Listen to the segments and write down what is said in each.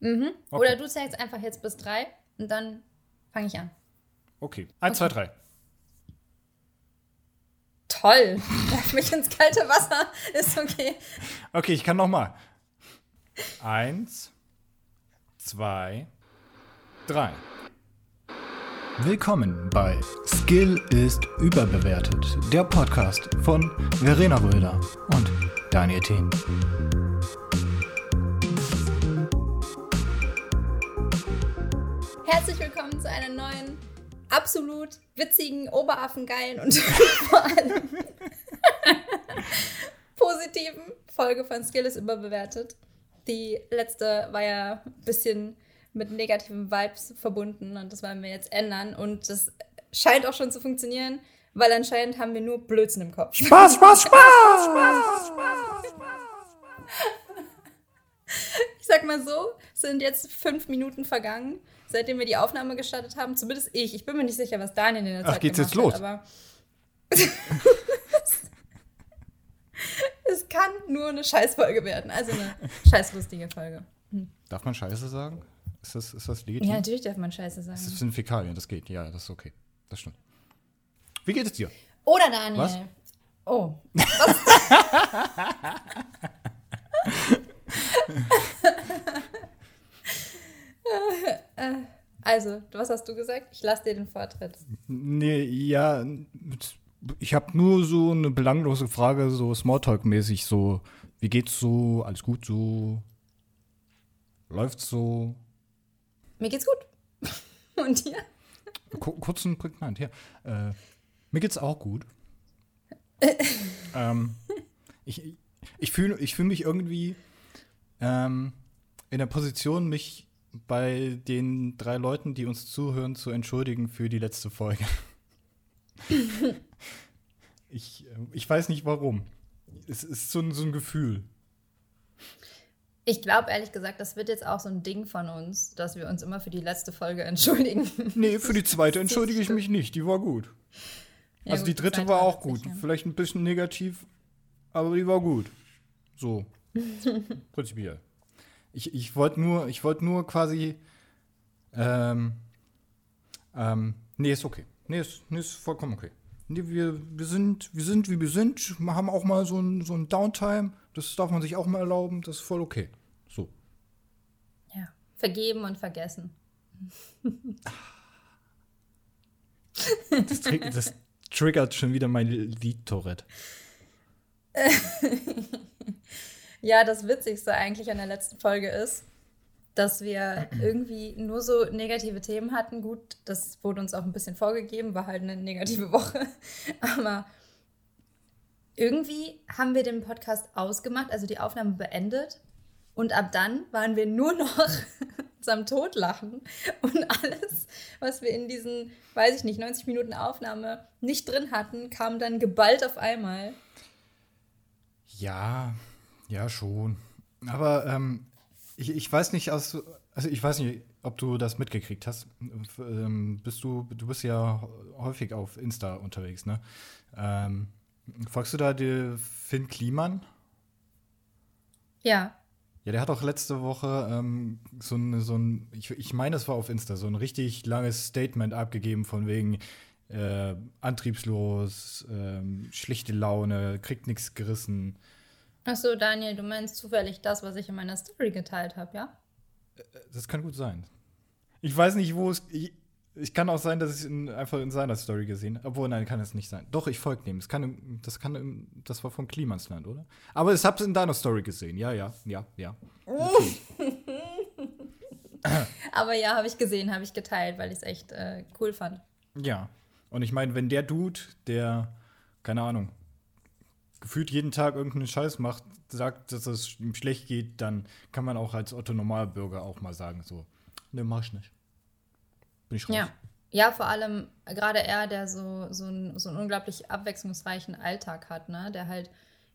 Mhm. Okay. Oder du zählst einfach jetzt bis drei und dann fange ich an. Okay. Eins, zwei, drei. Toll. Werf mich ins kalte Wasser. Ist okay. Okay, ich kann noch mal. Eins, zwei, drei. Willkommen bei Skill ist überbewertet, der Podcast von Verena Röder und Daniel Thien. Herzlich willkommen zu einer neuen, absolut witzigen, oberaffengeilen und vor allem positiven Folge von Skill ist überbewertet. Die letzte war ja ein bisschen mit negativen Vibes verbunden und das wollen wir jetzt ändern und das scheint auch schon zu funktionieren, weil anscheinend haben wir nur Blödsinn im Kopf. Spaß, Spaß, Spaß! Ich sag mal so, es sind jetzt fünf Minuten vergangen, seitdem wir die Aufnahme gestartet haben. Zumindest ich. Ich bin mir nicht sicher, was Daniel in der Ach, Zeit geht's jetzt los? Hat, aber es kann nur eine Scheißfolge werden. Also eine scheißlustige Folge. Darf man Scheiße sagen? Ist das, ist das legitim? Ja, natürlich darf man Scheiße sagen. Das sind Fäkalien, das geht. Ja, das ist okay. Das stimmt. Wie geht es dir? Oder Daniel. Was? Oh. Was? also, was hast du gesagt? Ich lasse dir den Vortritt. Nee, ja, ich habe nur so eine belanglose Frage, so Smalltalk-mäßig, so, wie geht's so, alles gut so, läuft's so, Mir geht's gut. Und dir? Ku- kurz und prägnant, ja. Äh, mir geht's auch gut. ähm, ich ich fühle ich fühl mich irgendwie ähm, in der Position, mich bei den drei Leuten, die uns zuhören, zu entschuldigen für die letzte Folge. ich, äh, ich weiß nicht warum. Es ist so ein, so ein Gefühl. Ich glaube ehrlich gesagt, das wird jetzt auch so ein Ding von uns, dass wir uns immer für die letzte Folge entschuldigen. Nee, für die zweite entschuldige ich mich nicht. Die war gut. Ja, also gut, die dritte war auch gut. sich, ja. Vielleicht ein bisschen negativ, aber die war gut. So. Prinzipiell. Ich, ich wollte nur, ich wollte nur quasi. Ähm, ähm, nee, ist okay. Nee, ist, nee, ist vollkommen okay. Nee, wir, wir, sind, wir sind, wie wir sind. Wir haben auch mal so ein, so ein Downtime. Das darf man sich auch mal erlauben. Das ist voll okay. So. Ja. Vergeben und vergessen. Das, tri- das triggert schon wieder mein Lied-Tourette. Ja, das Witzigste eigentlich an der letzten Folge ist, dass wir irgendwie nur so negative Themen hatten. Gut, das wurde uns auch ein bisschen vorgegeben, war halt eine negative Woche. Aber irgendwie haben wir den Podcast ausgemacht, also die Aufnahme beendet. Und ab dann waren wir nur noch am Totlachen. Und alles, was wir in diesen, weiß ich nicht, 90 Minuten Aufnahme nicht drin hatten, kam dann geballt auf einmal. Ja, ja, schon. Aber ähm, ich, ich weiß nicht, aus, also ich weiß nicht, ob du das mitgekriegt hast. Ähm, bist du, du bist ja häufig auf Insta unterwegs, ne? Ähm, folgst du da dir Finn Kliman? Ja, Ja, der hat auch letzte Woche ähm, so ein, so ein ich, ich meine, es war auf Insta, so ein richtig langes Statement abgegeben von wegen äh, antriebslos, ähm, schlichte Laune, kriegt nichts gerissen. Achso, Daniel, du meinst zufällig das, was ich in meiner Story geteilt habe, ja? Das kann gut sein. Ich weiß nicht, wo es. Ich, ich kann auch sein, dass ich es in, einfach in seiner Story gesehen habe. Obwohl, nein, kann es nicht sein. Doch, ich folge dem. Das, kann, das, kann, das war von Klimansland, oder? Aber ich habe es in deiner Story gesehen. Ja, ja, ja, ja. Aber ja, habe ich gesehen, habe ich geteilt, weil ich es echt äh, cool fand. Ja. Und ich meine, wenn der Dude, der, keine Ahnung, gefühlt jeden Tag irgendeinen Scheiß macht, sagt, dass es ihm schlecht geht, dann kann man auch als Otto Normalbürger auch mal sagen, so, ne, mach ich nicht. Bin ich raus. Ja. Ja, vor allem gerade er, der so, so, einen, so einen unglaublich abwechslungsreichen Alltag hat, ne? Der halt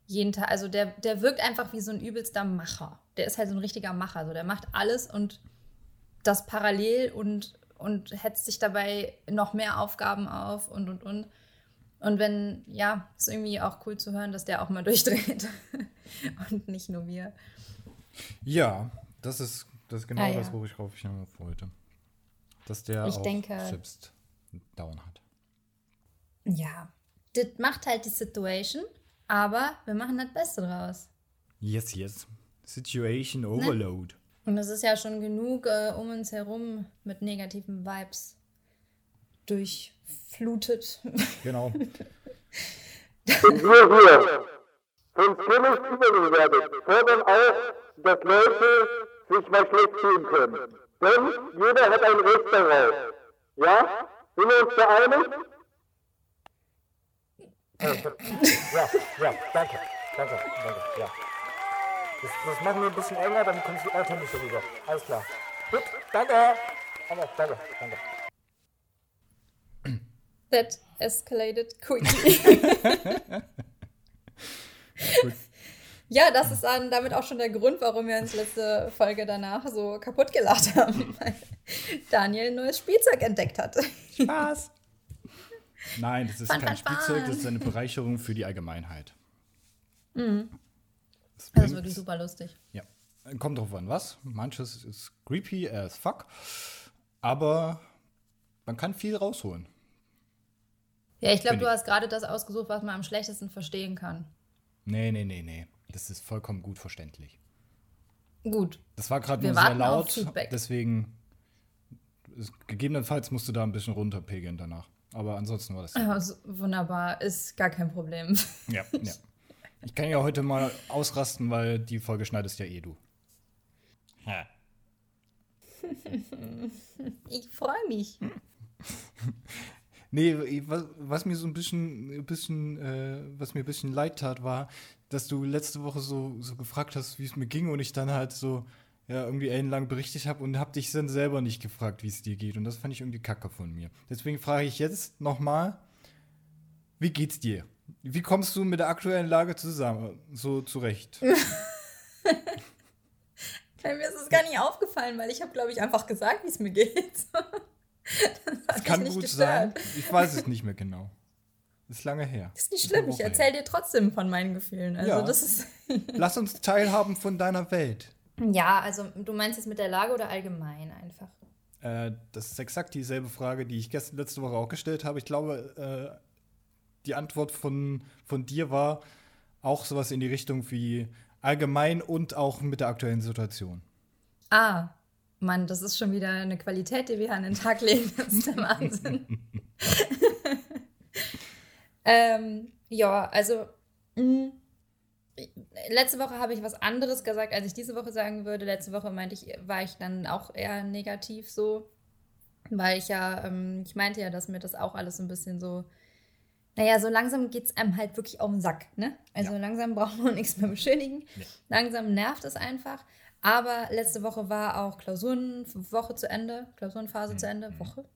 jeden Tag, also der, der wirkt einfach wie so ein übelster Macher. Der ist halt so ein richtiger Macher. So, der macht alles und das parallel und, und hetzt sich dabei noch mehr Aufgaben auf und und und. Und wenn, ja, ist irgendwie auch cool zu hören, dass der auch mal durchdreht. und nicht nur wir. Ja, das ist Das ist genau Ah, das, ja. worauf ich hinauf wollte. Dass der Ich auch denke- selbst Down hat. Ja, das macht halt die Situation, aber wir machen das Beste draus. Yes, yes. Situation Ne? Overload. Und es ist ja schon genug äh, um uns herum mit negativen Vibes durchflutet. Genau. Wir hier sind ziemlich überbewertet, fordern auch, dass Leute sich mal schlecht fühlen können. Denn jeder hat ein Recht darauf. Ja? Sind wir uns da einig? Ja, ja, danke. Danke, danke, ja. Das, das machen wir ein bisschen enger, dann kommst du einfach nicht so rüber. Alles klar. Gut, danke. Danke, danke, danke. That escalated quickly. Ja, das ist dann damit auch schon der Grund, warum wir uns letzte Folge danach so kaputt gelacht haben, weil Daniel ein neues Spielzeug entdeckt hat. Spaß. Nein, das ist Fun, kein fun. Spielzeug, das ist eine Bereicherung für die Allgemeinheit. Das Das ist wirklich super lustig. Ja. Kommt drauf an, was. Manches ist creepy as fuck. Aber man kann viel rausholen. Ja, ich glaube, du hast gerade das ausgesucht, was man am schlechtesten verstehen kann. Nee, nee, nee, nee. Das ist vollkommen gut verständlich. Gut. Das war gerade nur sehr laut. Deswegen, es, gegebenenfalls musst du da ein bisschen runterpegeln danach. Aber ansonsten war das. Also, wunderbar, ist gar kein Problem. ja, ja. Ich kann ja heute mal ausrasten, weil die Folge schneidest ja eh du. Ja. Ich freue mich. Nee, was, was mir so ein bisschen, ein bisschen äh, was mir ein bisschen leid tat, war, dass du letzte Woche so, so gefragt hast, wie es mir ging und ich dann halt so ja, irgendwie ellenlang berichtet habe und hab dich dann selber nicht gefragt, wie es dir geht. Und das fand ich irgendwie kacke von mir. Deswegen frage ich jetzt nochmal, wie geht's dir? Wie kommst du mit der aktuellen Lage zusammen, so zurecht? Mir ist es gar nicht aufgefallen, weil ich habe, glaube ich, einfach gesagt, wie es mir geht. das kann gut nicht sein. gestört. Ich weiß es nicht mehr genau. Ist lange her. Ist nicht schlimm, ich Woche her. erzähle dir trotzdem von meinen Gefühlen. Also Ja. das ist. Lass uns teilhaben von deiner Welt. Ja, also du meinst jetzt mit der Lage oder allgemein einfach? Äh, das ist exakt dieselbe Frage, die ich gestern, letzte Woche auch gestellt habe. Ich glaube, äh, die Antwort von, von dir war auch sowas in die Richtung wie allgemein und auch mit der aktuellen Situation. Ah, Mann, das ist schon wieder eine Qualität, die wir an den Tag legen. Das ist der Wahnsinn. ähm, ja, also mh, letzte Woche habe ich was anderes gesagt, als ich diese Woche sagen würde. Letzte Woche meinte ich, war ich dann auch eher negativ so, weil ich ja, ähm, ich meinte ja, dass mir das auch alles so ein bisschen so, naja, so langsam geht es einem halt wirklich auf den Sack, ne? Also Ja. langsam braucht man nichts mehr beschädigen. Nee. Langsam nervt es einfach. Aber letzte Woche war auch Klausurenwoche zu Ende, Klausurenphase zu Ende. Woche?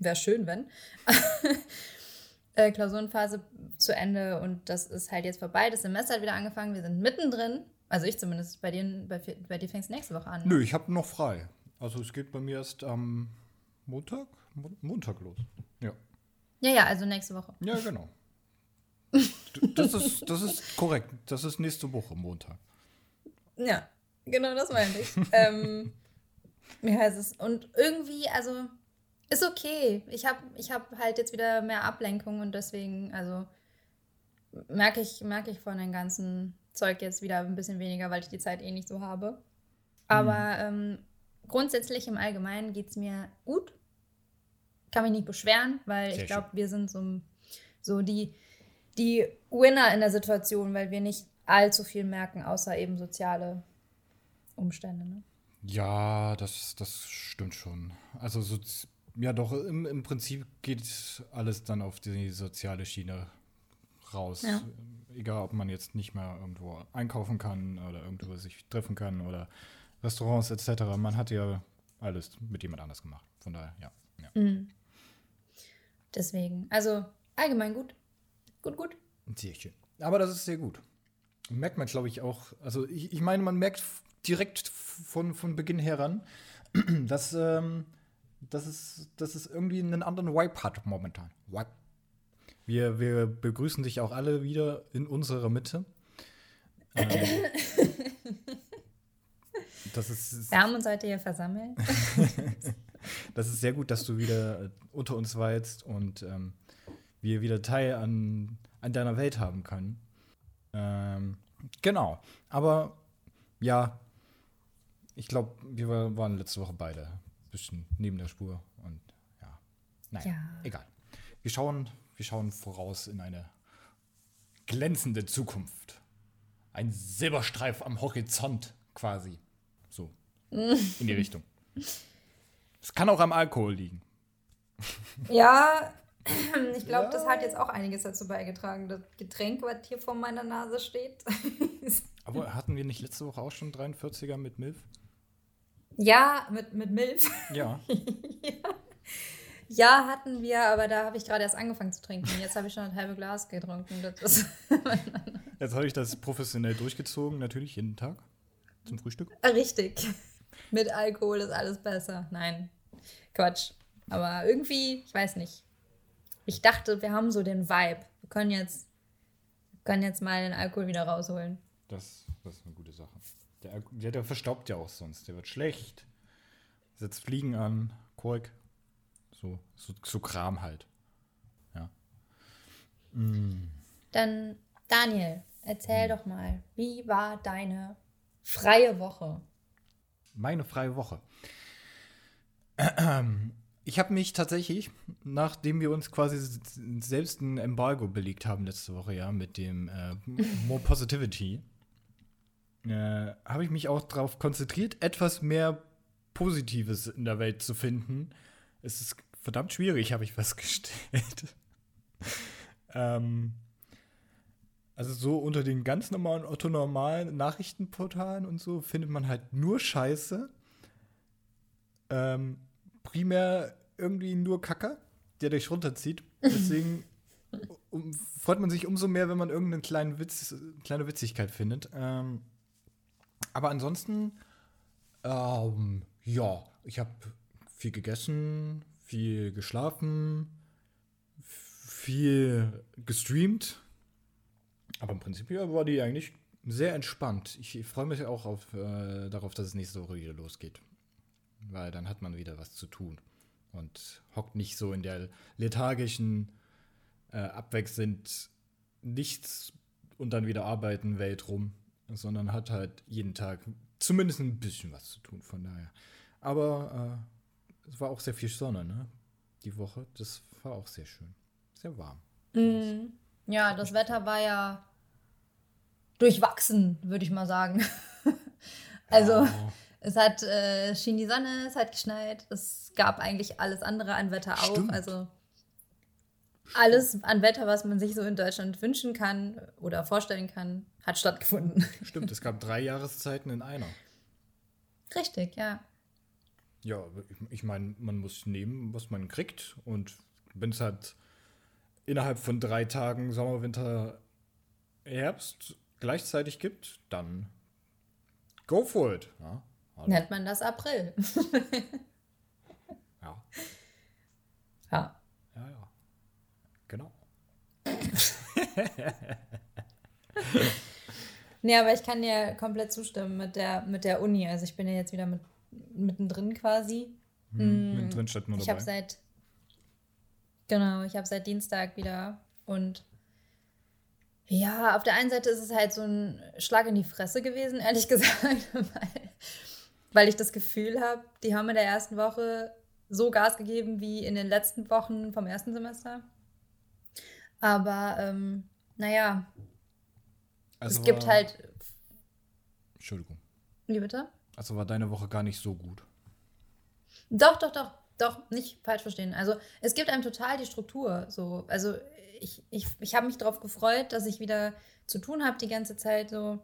Wäre schön, wenn. äh, Klausurenphase zu Ende und das ist halt jetzt vorbei. Das Semester hat wieder angefangen. Wir sind mittendrin. Also ich zumindest. Bei dir, bei, bei dir fängt es nächste Woche an. ne? Nö, ich habe noch frei. Also es geht bei mir erst am Montag, Mon Montag los. Ja, Ja, ja, also nächste Woche. ja genau. Das, ist, das ist korrekt. Das ist nächste Woche, Montag. Ja, genau das meinte ich. ähm, wie heißt es? Und irgendwie, also, ist okay. Ich habe ich hab halt jetzt wieder mehr Ablenkung und deswegen, also, merke ich, merke ich von dem ganzen Zeug jetzt wieder ein bisschen weniger, weil ich die Zeit eh nicht so habe. Aber ähm, grundsätzlich im Allgemeinen geht es mir gut. Kann mich nicht beschweren, weil Sehr ich glaube, wir sind so, so die, die Winner in der Situation, weil wir nicht allzu viel merken, außer eben soziale Umstände. Ne? Ja, das, das stimmt schon. Also, so, ja, doch, im, im Prinzip geht alles dann auf die soziale Schiene raus. Ja. Egal, ob man jetzt nicht mehr irgendwo einkaufen kann oder irgendwo sich treffen kann oder Restaurants etc. Man hat ja alles mit jemand anders gemacht. Von daher, ja. ja. Mhm. Deswegen, also allgemein gut. Gut, gut. Sehr schön. Aber das ist sehr gut. Merkt man, glaube ich, auch. Also, ich, ich meine, man merkt direkt von, von Beginn heran, dass, ähm, dass, es, dass es irgendwie einen anderen Vibe hat momentan. Vibe. Wir, wir begrüßen dich auch alle wieder in unserer Mitte. Ähm, das ist, Wir haben uns heute hier versammelt. das ist sehr gut, dass du wieder äh, unter uns weilst und ähm, wir wieder Teil an, an deiner Welt haben können. Ähm, genau. Aber ja, ich glaube, wir war- waren letzte Woche beide ein bisschen neben der Spur und ja. Naja, Ja. egal. Wir schauen, wir schauen voraus in eine glänzende Zukunft. Ein Silberstreif am Horizont quasi. So. In die Richtung. Es kann auch am Alkohol liegen. Ja, ich glaube, das hat jetzt auch einiges dazu beigetragen. Das Getränk, was hier vor meiner Nase steht. Aber hatten wir nicht letzte Woche auch schon 43er mit Milf? Ja, mit, mit Milf. Ja. Ja, hatten wir, aber da habe ich gerade erst angefangen zu trinken. Jetzt habe ich schon ein halbe Glas getrunken. Jetzt habe ich das professionell durchgezogen, natürlich jeden Tag zum Frühstück. richtig. Mit Alkohol ist alles besser. Nein, Quatsch. Aber irgendwie, ich weiß nicht. Ich dachte, wir haben so den Vibe. Wir können jetzt, wir können jetzt mal den Alkohol wieder rausholen. Das, das ist eine gute Sache. Der, der, der verstaubt ja auch sonst. Der wird schlecht. Setzt Fliegen an, Kork. So, so, so Kram halt. Ja. Dann, Daniel, erzähl doch mal, wie war deine freie Woche? Meine freie Woche. Ich habe mich tatsächlich, nachdem wir uns quasi selbst ein Embargo belegt haben letzte Woche, ja, mit dem äh, More Positivity, äh, habe ich mich auch darauf konzentriert, etwas mehr Positives in der Welt zu finden. Es ist verdammt schwierig, habe ich festgestellt. ähm, also so unter den ganz normalen, otto-normalen Nachrichtenportalen und so findet man halt nur Scheiße. Ähm, primär irgendwie nur Kacke, der dich runterzieht. Deswegen um, freut man sich umso mehr, wenn man irgendeine kleine, Witz, kleine Witzigkeit findet. Ähm, aber ansonsten, ähm, ja, ich habe viel gegessen, viel geschlafen, viel gestreamt. Aber im Prinzip war die eigentlich sehr entspannt. Ich freue mich auch auf, äh, darauf, dass es nächste Woche wieder losgeht. Weil dann hat man wieder was zu tun. Und hockt nicht so in der lethargischen, äh, abwechselnd nichts und dann wieder arbeiten Welt rum, sondern hat halt jeden Tag zumindest ein bisschen was zu tun. Von daher. Aber äh, es war auch sehr viel Sonne, ne? Die Woche. Das war auch sehr schön. Sehr warm. Ja, das Wetter war ja durchwachsen, würde ich mal sagen. also, es hat äh, schien die Sonne, es hat geschneit, es gab eigentlich alles andere an Wetter auch. Stimmt. Also alles an Wetter, was man sich so in Deutschland wünschen kann oder vorstellen kann, hat stattgefunden. Stimmt, es gab drei Jahreszeiten in einer. Richtig, ja. Ja, ich, meine, man muss nehmen, was man kriegt. Und wenn es halt innerhalb von drei Tagen Sommer, Winter, Herbst gleichzeitig gibt, dann go for it. Ja. Nennt man das April. ja, ja. ja, ja. Genau. Nee, aber ich kann dir komplett zustimmen mit der, mit der Uni. Also ich bin ja jetzt wieder mit, mittendrin quasi. Hm, Mittendrin statt nur Ich habe seit genau, ich habe seit Dienstag wieder und ja, auf der einen Seite ist es halt so ein Schlag in die Fresse gewesen, ehrlich gesagt, weil, weil ich das Gefühl habe, die haben in der ersten Woche so Gas gegeben wie in den letzten Wochen vom ersten Semester. Aber ähm, naja, Also es gibt war- halt. Entschuldigung. Wie bitte? Also war deine Woche gar nicht so gut. Doch, doch, doch, doch, nicht falsch verstehen. Also es gibt einem total die Struktur. So, also ich, ich, ich habe mich darauf gefreut, dass ich wieder zu tun habe die ganze Zeit. So,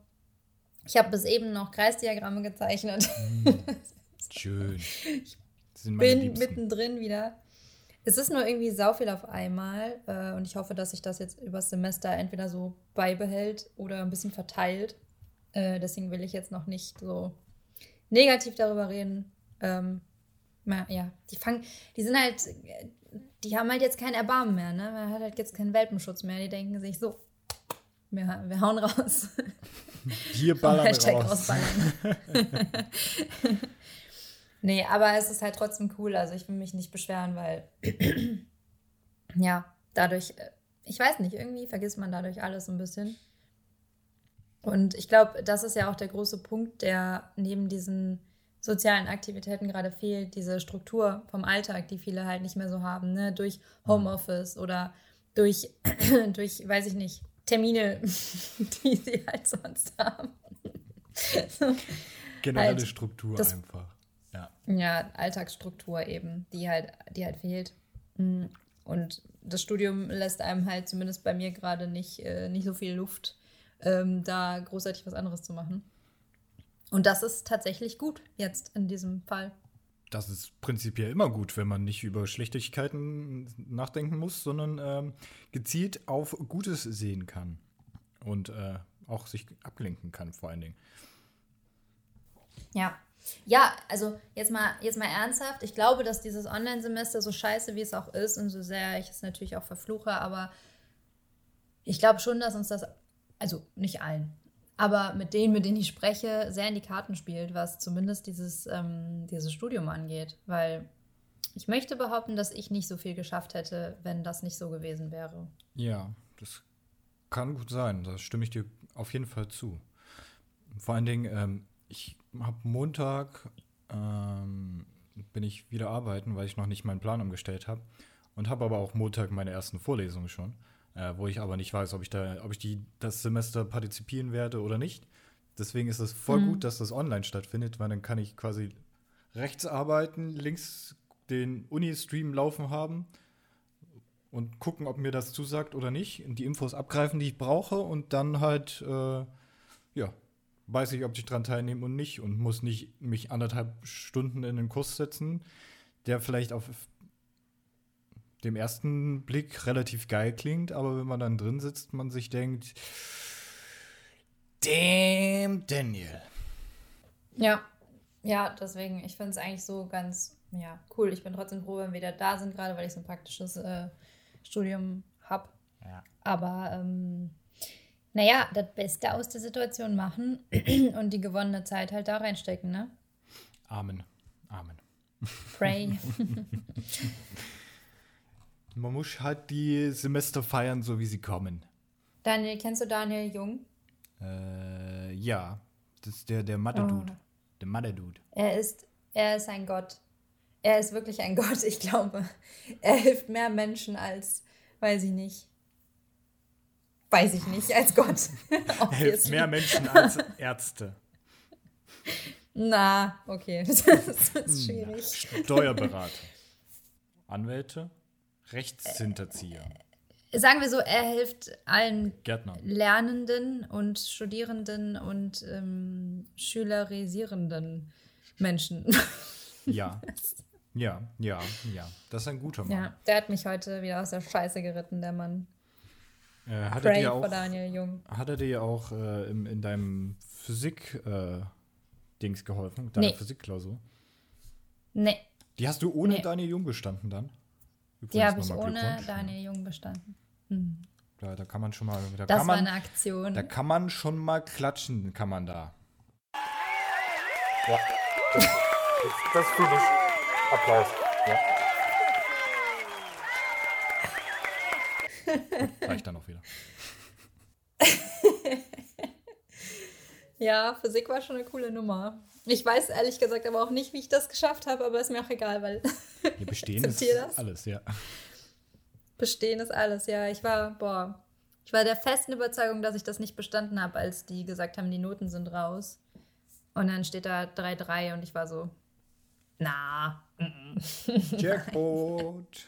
ich habe bis eben noch Kreisdiagramme gezeichnet. Schön. Das sind meine Bin mittendrin wieder. Es ist nur irgendwie sau viel auf einmal äh, und ich hoffe, dass sich das jetzt übers Semester entweder so beibehält oder ein bisschen verteilt. Äh, deswegen will ich jetzt noch nicht so negativ darüber reden. Ähm, ja, die fangen, die sind halt, die haben halt jetzt kein Erbarmen mehr, ne? Man hat halt jetzt keinen Welpenschutz mehr. Die denken sich so, Wir, wir hauen raus. Wir ballern Hashtag raus. rausballern. nee, aber es ist halt trotzdem cool. Also ich will mich nicht beschweren, weil ja, dadurch, äh, ich weiß nicht, irgendwie vergisst man dadurch alles so ein bisschen. Und ich glaube, das ist ja auch der große Punkt, der neben diesen sozialen Aktivitäten gerade fehlt, diese Struktur vom Alltag, die viele halt nicht mehr so haben, ne? durch Homeoffice oder durch, durch, weiß ich nicht, Termine, die sie halt sonst haben. Generelle Halt, Struktur das- einfach. Ja. Ja, Alltagsstruktur eben, die halt, die halt fehlt. Mm. Und das Studium lässt einem halt zumindest bei mir gerade nicht, äh, nicht so viel Luft, ähm, da großartig was anderes zu machen. Und das ist tatsächlich gut jetzt in diesem Fall. Das ist prinzipiell immer gut, wenn man nicht über Schlechtigkeiten nachdenken muss, sondern ähm, gezielt auf Gutes sehen kann. Und äh, auch sich ablenken kann, vor allen Dingen. Ja. Ja, also jetzt mal, jetzt mal ernsthaft. Ich glaube, dass dieses Online-Semester so scheiße, wie es auch ist und so sehr ich es natürlich auch verfluche, aber ich glaube schon, dass uns das, also nicht allen, aber mit denen, mit denen ich spreche, sehr in die Karten spielt, was zumindest dieses, ähm, dieses Studium angeht. Weil ich möchte behaupten, dass ich nicht so viel geschafft hätte, wenn das nicht so gewesen wäre. Ja, das kann gut sein. Da stimme ich dir auf jeden Fall zu. Vor allen Dingen, ähm, ich habe Montag, ähm, bin ich wieder arbeiten, weil ich noch nicht meinen Plan umgestellt habe. Und habe aber auch Montag meine ersten Vorlesungen schon, äh, wo ich aber nicht weiß, ob ich, da, ob ich die, das Semester partizipieren werde oder nicht. Deswegen ist es voll gut, dass das online stattfindet, weil dann kann ich quasi rechts arbeiten, links den Uni-Stream laufen haben und gucken, ob mir das zusagt oder nicht, und die Infos abgreifen, die ich brauche und dann halt, äh, ja, weiß ich, ob ich dran teilnehme und nicht und muss nicht mich anderthalb Stunden in den Kurs setzen, der vielleicht auf dem ersten Blick relativ geil klingt, aber wenn man dann drin sitzt, man sich denkt, damn, Daniel. Ja, ja, deswegen, ich finde es eigentlich so ganz, ja, cool. Ich bin trotzdem froh, wenn wir wieder da sind, gerade weil ich so ein praktisches äh, Studium habe. Ja. Aber ähm, naja, das Beste aus der Situation machen und die gewonnene Zeit halt da reinstecken, ne? Amen. Amen. Pray. Man muss halt die Semester feiern, so wie sie kommen. Daniel, kennst du Daniel Jung? Äh, ja. Das ist der, der Mathe-Dude. Der Mathe-Dude. Er ist, er ist ein Gott. Er ist wirklich ein Gott, ich glaube. Er hilft mehr Menschen als, weiß ich nicht. Weiß ich nicht, als Gott. Er hilft mehr Menschen als Ärzte. Na, okay. Das ist schwierig. Steuerberater. Anwälte. Rechtshinterzieher. Sagen wir so, er hilft allen Gärtner. Lernenden und Studierenden und ähm, schülerisierenden Menschen. Ja. Ja, ja, ja. Das ist ein guter Mann. ja, der hat mich heute wieder aus der Scheiße geritten, der Mann. Äh, hat, er Pray dir for auch, Daniel Jung. hat er dir auch äh, im, in deinem Physik-Dings geholfen? Deiner Nee. Physikklausur? Nee, Die hast du ohne Nee. Daniel Jung bestanden dann? die Übrigens habe ich ohne. Daniel Jung bestanden. Da, da kann man schon mal. Da Das kann war man, eine Aktion. Da kann man schon mal klatschen, kann man da. Ja, das, das, das fühle ich. Applaus. Ja. Reicht dann auch wieder. Ja, Physik war schon eine coole Nummer. Ich weiß ehrlich gesagt aber auch nicht, wie ich das geschafft habe, aber ist mir auch egal, weil Hier bestehen ist alles, ja. bestehen ist alles. Ja, ich war, boah, ich war der festen Überzeugung, dass ich das nicht bestanden habe, als die gesagt haben, die Noten sind raus. Und dann steht da 3-3 und ich war so, na. Jackpot.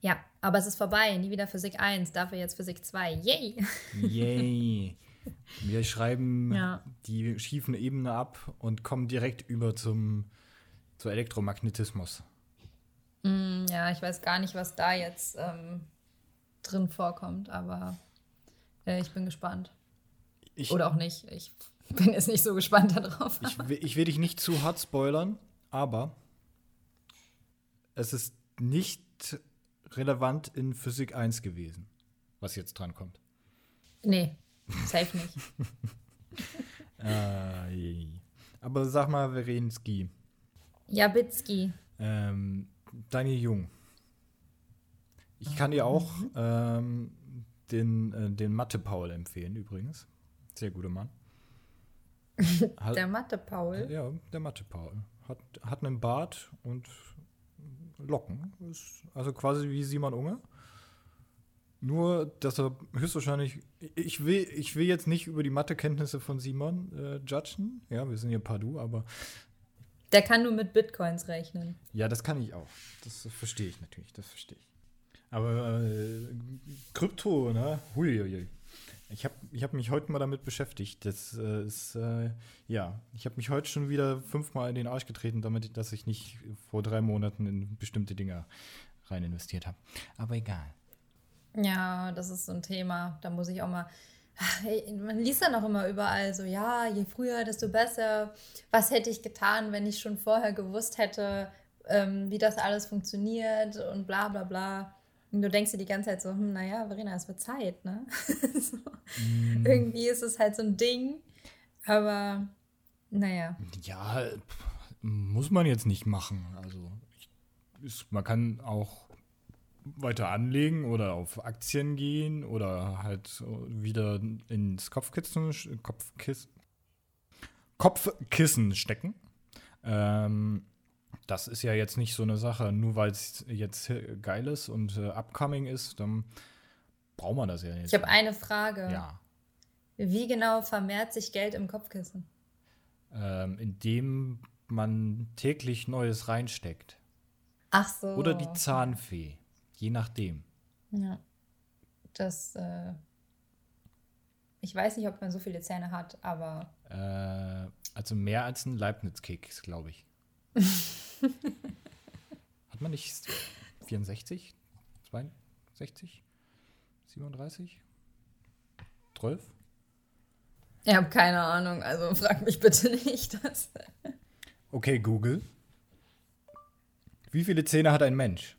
Ja, aber es ist vorbei. Nie wieder Physik 1, dafür jetzt Physik 2. Yay! Yay. Wir schreiben Ja. die schiefen Ebene ab und kommen direkt über zum zu Elektromagnetismus. Ja, ich weiß gar nicht, was da jetzt ähm, drin vorkommt, aber äh, ich bin gespannt. Ich, Oder auch nicht. Ich bin jetzt nicht so gespannt darauf. ich, ich will dich nicht zu hart spoilern, aber es ist nicht relevant in Physik 1 gewesen, was jetzt dran kommt. Nee, safe nicht. Äh, aber sag mal, Verenski, Jabitzki. ähm, Daniel Jung. Ich kann dir auch ähm, den, äh, den Mathe-Paul empfehlen, übrigens. Sehr guter Mann. Hat, Der Mathe-Paul. ja, der Mathe-Paul. Hat, hat einen Bart und Locken. Ist also quasi wie Simon Unge. Nur, dass er höchstwahrscheinlich. Ich will, ich will jetzt nicht über die Mathekenntnisse von Simon äh, judgen. Ja, wir sind hier Padu, aber Der kann nur mit Bitcoins rechnen. ja, das kann ich auch. Das verstehe ich natürlich, das verstehe ich. Aber äh, Krypto, ne? Huiuiui. Ich habe ich hab mich heute mal damit beschäftigt. Das äh, ist, äh, ja, ich habe mich heute schon wieder fünfmal in den Arsch getreten, damit, dass ich nicht vor drei Monaten in bestimmte Dinge rein investiert habe. Aber egal. Ja, das ist so ein Thema. Da muss ich auch mal. Man liest dann auch immer überall so, ja, je früher, desto besser. Was hätte ich getan, wenn ich schon vorher gewusst hätte, ähm, wie das alles funktioniert und bla bla bla. Und du denkst dir die ganze Zeit so, hm, naja, Verena, es wird Zeit, ne? so. Irgendwie ist es halt so ein Ding. Aber naja. Ja, muss man jetzt nicht machen. Also ich, ist, man kann auch weiter anlegen oder auf Aktien gehen oder halt wieder ins Kopfkissen, Kopfkissen, Kopfkissen stecken. Ähm, das ist ja jetzt nicht so eine Sache, nur weil es jetzt geil ist und äh, upcoming ist, dann braucht man das ja jetzt. Ich habe eine Frage. ja. Wie genau vermehrt sich Geld im Kopfkissen? Ähm, indem man täglich Neues reinsteckt. Ach so. Oder die Zahnfee. Je nachdem. Ja. Das, äh, ich weiß nicht, ob man so viele Zähne hat, aber Äh, also mehr als ein Leibniz-Keks, glaube ich. Hat man nicht 64? 62? 37? 12? Ich habe keine Ahnung. Also frag mich bitte nicht. Das. Okay, Google. Wie viele Zähne hat ein Mensch?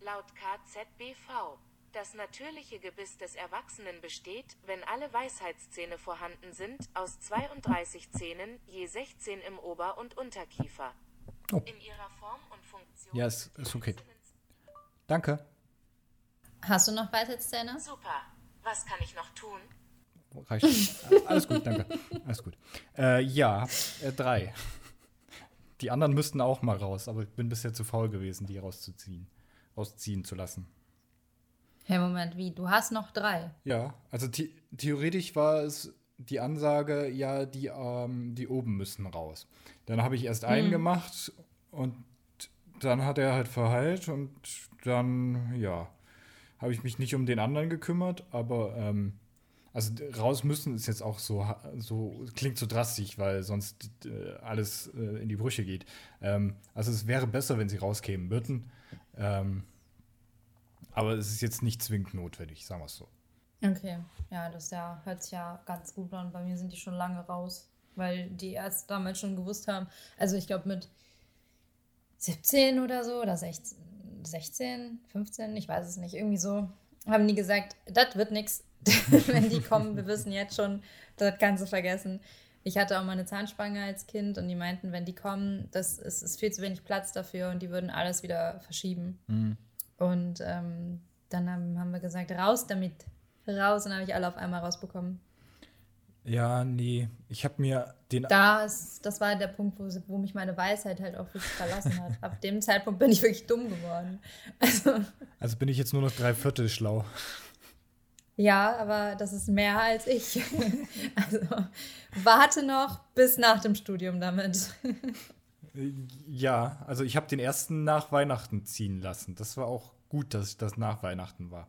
Laut KZBV. Das natürliche Gebiss des Erwachsenen besteht, wenn alle Weisheitszähne vorhanden sind, aus 32 Zähnen, je 16 im Ober- und Unterkiefer. Oh. In ihrer Form und Funktion. Ja, ist- ist okay. Danke. Hast du noch Weisheitszähne? Super. Was kann ich noch tun? Reicht. Alles gut, danke. Alles gut. Äh, ja, äh, drei. Die anderen müssten auch mal raus, aber ich bin bisher zu faul gewesen, die rauszuziehen, rausziehen zu lassen. Hey, Moment, wie? Du hast noch drei. Ja, also the theoretisch war es die Ansage, ja, die, ähm, die oben müssen raus. Dann habe ich erst einen gemacht und dann hat er halt verheilt und dann, ja, habe ich mich nicht um den anderen gekümmert, aber ähm, also raus müssen ist jetzt auch so, so klingt so drastisch, weil sonst äh, alles äh, in die Brüche geht. Ähm, also es wäre besser, wenn sie rauskämen würden. Ähm, aber es ist jetzt nicht zwingend notwendig, sagen wir es so. Okay. Ja, das ja, hört sich ja ganz gut an. Bei mir sind die schon lange raus, weil die Ärzte damals schon gewusst haben. Also ich glaube mit 17 oder so oder 16, 16, 15, ich weiß es nicht, irgendwie so, haben die gesagt, das wird nichts. Wenn die kommen, wir wissen jetzt schon, das kannst du vergessen. Ich hatte auch mal eine Zahnspange als Kind und die meinten, wenn die kommen, das ist, ist viel zu wenig Platz dafür und die würden alles wieder verschieben. Und ähm, dann haben, haben wir gesagt, raus damit. Raus. Und dann habe ich alle auf einmal rausbekommen. Ja, nee. Ich habe mir den. Das, das war der Punkt, wo, wo mich meine Weisheit halt auch wirklich verlassen hat. Ab dem Zeitpunkt bin ich wirklich dumm geworden. Also, Also bin ich jetzt nur noch drei Viertel schlau. Ja, aber das ist mehr als ich. Also, warte noch bis nach dem Studium damit. Ja, also ich habe den ersten nach Weihnachten ziehen lassen. Das war auch gut, dass das nach Weihnachten war.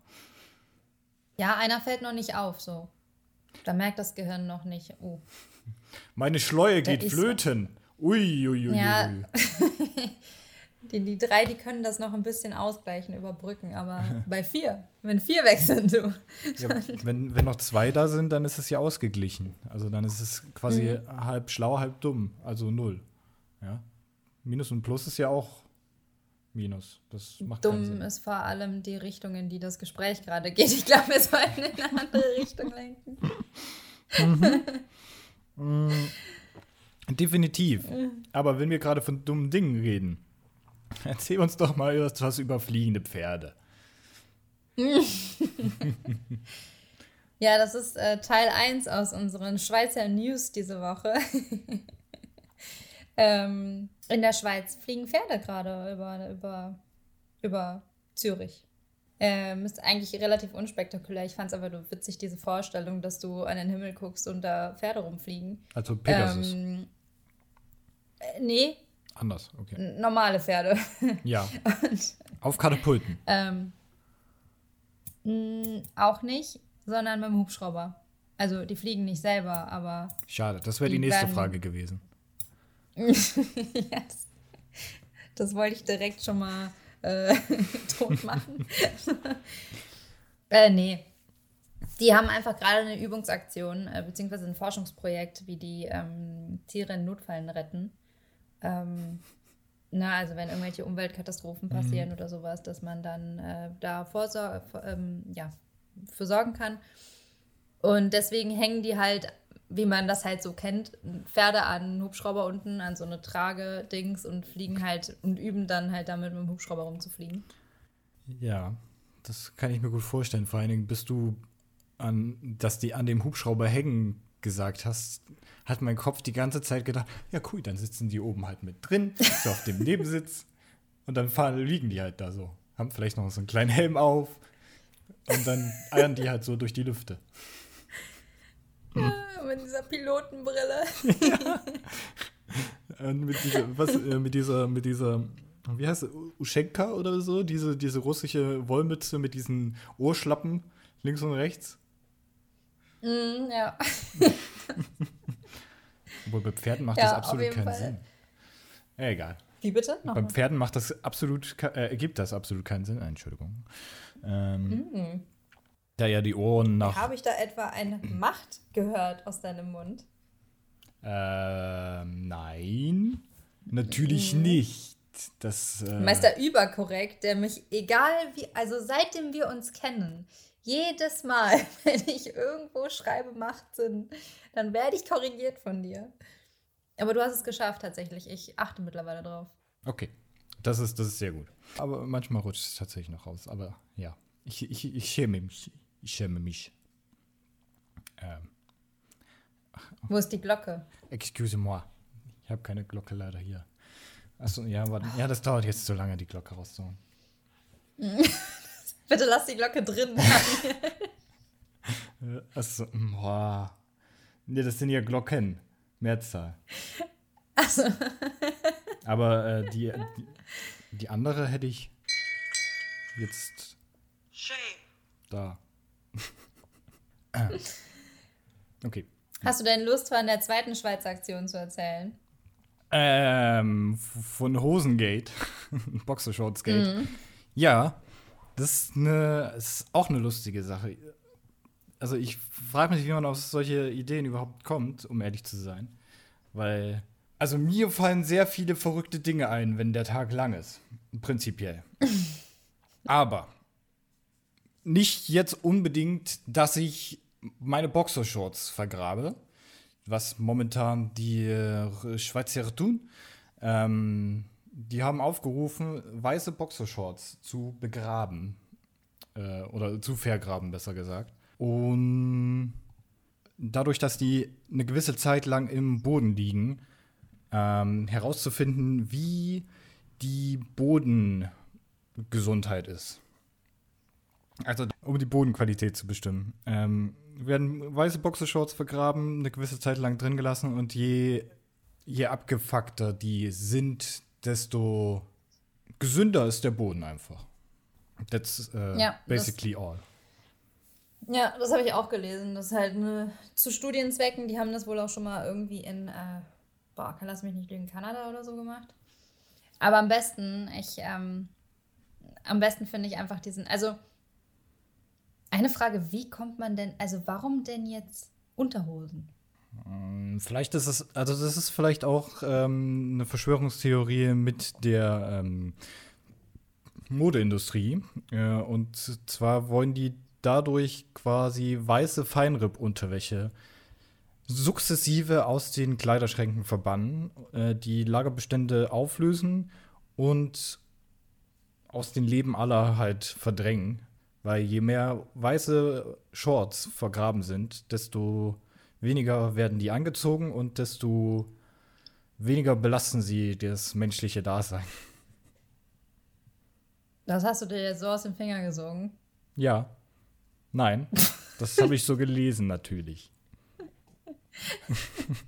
Ja, einer fällt noch nicht auf, so. Da merkt das Gehirn noch nicht. Oh. Meine Schleue Der geht flöten. Ui, ui, ui, Ja. ui. Die, die drei, die können das noch ein bisschen ausgleichen, überbrücken, aber bei vier, wenn vier weg sind, du. Ja, wenn, wenn noch zwei da sind, dann ist es ja ausgeglichen. Also dann ist es quasi Mhm. halb schlau, halb dumm. Also null. Ja. Minus und Plus ist ja auch Minus. Das macht Dumm ist vor allem die Richtung, in die das Gespräch gerade geht. Ich glaube, wir sollten in eine andere Richtung lenken. Definitiv. Aber wenn wir gerade von dummen Dingen reden, erzähl uns doch mal etwas über fliegende Pferde. Ja, das ist äh, Teil 1 aus unseren Schweizer News diese Woche. ähm, in der Schweiz fliegen Pferde gerade über, über, über Zürich. Ähm, ist eigentlich relativ unspektakulär. Ich fand es aber nur witzig, diese Vorstellung, dass du an den Himmel guckst und da Pferde rumfliegen. Also Pegasus. Ähm, äh, nee, Anders, okay. normale Pferde. Ja. Auf Katapulten. ähm, mh, auch nicht, sondern mit dem Hubschrauber. Also die fliegen nicht selber, aber Schade, das wäre die Die nächste Frage gewesen. yes. das wollte ich direkt schon mal äh, tot machen. äh, nee. Die haben einfach gerade eine Übungsaktion, äh, beziehungsweise ein Forschungsprojekt, wie die ähm, Tiere in Notfällen retten. Ähm, na, also wenn irgendwelche Umweltkatastrophen passieren oder sowas, dass man dann äh, da vorsor vor- ähm, ja, für sorgen kann. Und deswegen hängen die halt, wie man das halt so kennt, Pferde an Hubschrauber unten, an so eine Trage-Dings und fliegen halt und üben dann halt damit mit dem Hubschrauber rumzufliegen. Ja, das kann ich mir gut vorstellen. Vor allen Dingen, bis du an, dass die an dem Hubschrauber hängen gesagt hast, hat mein Kopf die ganze Zeit gedacht, ja cool, dann sitzen die oben halt mit drin, so auf dem Nebensitz und dann fahren, liegen die halt da so. Haben vielleicht noch so einen kleinen Helm auf und dann eiern die halt so durch die Lüfte. mit dieser Pilotenbrille. Und mit dieser, was, äh, mit dieser, mit dieser, wie heißt es, Uschenka oder so, diese, diese russische Wollmütze mit diesen Ohrschlappen links und rechts. Mm, ja. Obwohl bei Pferden macht Ja, das absolut keinen Fall. Sinn. Ja, egal. Wie bitte? Beim Nochmal. Pferden macht das absolut, äh, ergibt das absolut keinen Sinn. Entschuldigung. Ähm, Mhm. Da ja die Ohren nach. Habe ich da etwa eine Macht gehört aus deinem Mund? Ähm, nein, natürlich Mhm. nicht. Das, äh, Meister überkorrekt, der mich, egal wie, also seitdem wir uns kennen, jedes Mal, wenn ich irgendwo schreibe, macht Sinn, dann werde ich korrigiert von dir. Aber du hast es geschafft tatsächlich. Ich achte mittlerweile drauf. Okay, das ist, das ist sehr gut. Aber manchmal rutscht es tatsächlich noch raus. Aber ja, ich, ich, ich schäme mich. Ich schäme mich. Ähm, Wo ist die Glocke? excuse-moi. Ich habe keine Glocke leider hier. Achso, ja, warte. ja, das dauert jetzt so lange, die Glocke rauszuholen. Bitte lass die Glocke drin. Achso, boah. Nee, das sind ja Glocken. Mehrzahl. also, Aber äh, die, die, die andere hätte ich jetzt da. okay. hast du denn Lust, von der zweiten Schweizer Aktion zu erzählen? Ähm, von Hosengate, Boxershortsgate. Ja, das ist, eine, ist auch eine lustige Sache. Also ich frage mich, wie man auf solche Ideen überhaupt kommt, um ehrlich zu sein. Weil, also mir fallen sehr viele verrückte Dinge ein, wenn der Tag lang ist. Prinzipiell. Aber nicht jetzt unbedingt, dass ich meine Boxershorts vergrabe, was momentan die äh, Schweizer tun. Ähm, die haben aufgerufen, weiße Boxershorts zu begraben. Äh, oder zu vergraben, besser gesagt. Und dadurch, dass die eine gewisse Zeit lang im Boden liegen, ähm, herauszufinden, wie die Bodengesundheit ist. Also, um die Bodenqualität zu bestimmen. Ähm, werden weiße Boxershorts vergraben, eine gewisse Zeit lang drin gelassen und je, je abgefuckter die sind, desto gesünder ist der Boden einfach. That's äh, Ja, das- basically all. Ja, das habe ich auch gelesen. Das ist halt eine, zu Studienzwecken, die haben das wohl auch schon mal irgendwie in, äh, boah, kann lass mich nicht lügen, Kanada oder so gemacht. Aber am besten, ich, ähm, am besten finde ich einfach diesen, also eine Frage, wie kommt man denn, also warum denn jetzt Unterhosen? Vielleicht ist es, also das ist vielleicht auch ähm, eine Verschwörungstheorie mit der ähm, Modeindustrie. Äh, und zwar wollen die dadurch quasi weiße Feinripp-Unterwäsche sukzessive aus den Kleiderschränken verbannen, äh, die Lagerbestände auflösen und aus den Leben aller halt verdrängen. Weil je mehr weiße Shorts vergraben sind, desto weniger werden die angezogen und desto weniger belasten sie das menschliche Dasein. Das hast du dir jetzt so aus dem Finger gesogen. Ja. Nein. Das habe ich so gelesen, natürlich.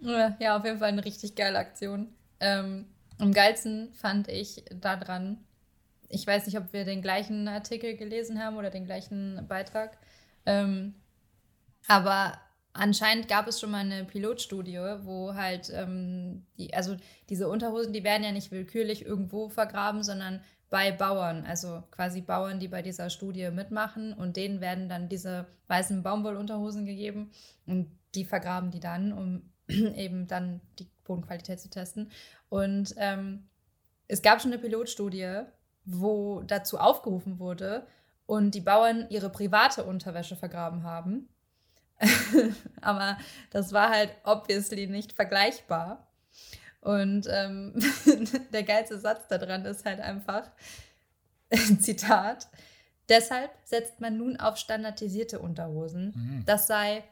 ja, auf jeden Fall eine richtig geile Aktion. Ähm, am geilsten fand ich daran, ich weiß nicht, ob wir den gleichen Artikel gelesen haben oder den gleichen Beitrag, ähm, aber anscheinend gab es schon mal eine Pilotstudie, wo halt, ähm, die, also diese Unterhosen, die werden ja nicht willkürlich irgendwo vergraben, sondern bei Bauern, also quasi Bauern, die bei dieser Studie mitmachen und denen werden dann diese weißen Baumwollunterhosen gegeben und die vergraben die dann, um eben dann die Bodenqualität zu testen. Und ähm, es gab schon eine Pilotstudie, wo dazu aufgerufen wurde und die Bauern ihre private Unterwäsche vergraben haben. Aber das war halt obviously nicht vergleichbar. Und ähm, der geilste Satz daran ist halt einfach, Zitat, deshalb setzt man nun auf standardisierte Unterhosen. Mhm. Das sei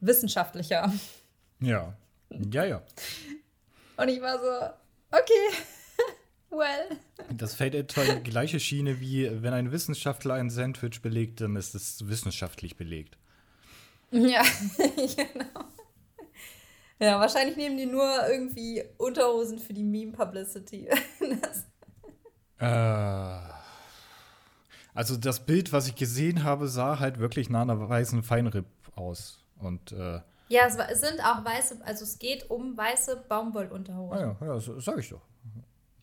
wissenschaftlicher. Ja, ja, ja. Und ich war so, okay, well. Das fällt etwa in die gleiche Schiene wie, wenn ein Wissenschaftler ein Sandwich belegt, dann ist es wissenschaftlich belegt. Ja, genau. Ja, wahrscheinlich nehmen die nur irgendwie Unterhosen für die Meme-Publicity. äh, also das Bild, was ich gesehen habe, sah halt wirklich nach einer weißen Feinripp aus. Und äh, ja, es, es, sind auch weiße, also es geht um weiße Baumwollunterhosen. Ah ja, ja, das sag ich doch.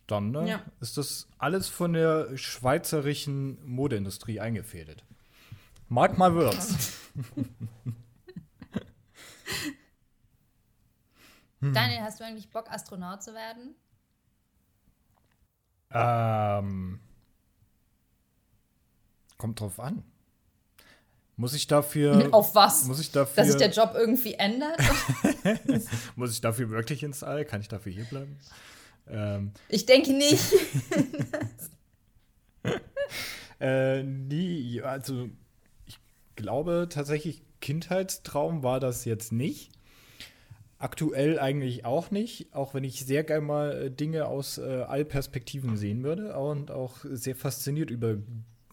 Dann ne, ja. ist das alles von der schweizerischen Modeindustrie eingefädelt. Mal wird's. Hm. Daniel, hast du eigentlich Bock, Astronaut zu werden? Ähm. Kommt drauf an. Muss ich dafür. Auf was? Muss ich dafür. Dass sich der Job irgendwie ändert? muss ich dafür wirklich ins All? Kann ich dafür hier bleiben? Ähm. Ich denke nicht. äh, nie. Also, glaube tatsächlich, Kindheitstraum war das jetzt nicht. Aktuell eigentlich auch nicht, auch wenn ich sehr gerne mal äh, Dinge aus äh, Allperspektiven sehen würde und auch sehr fasziniert über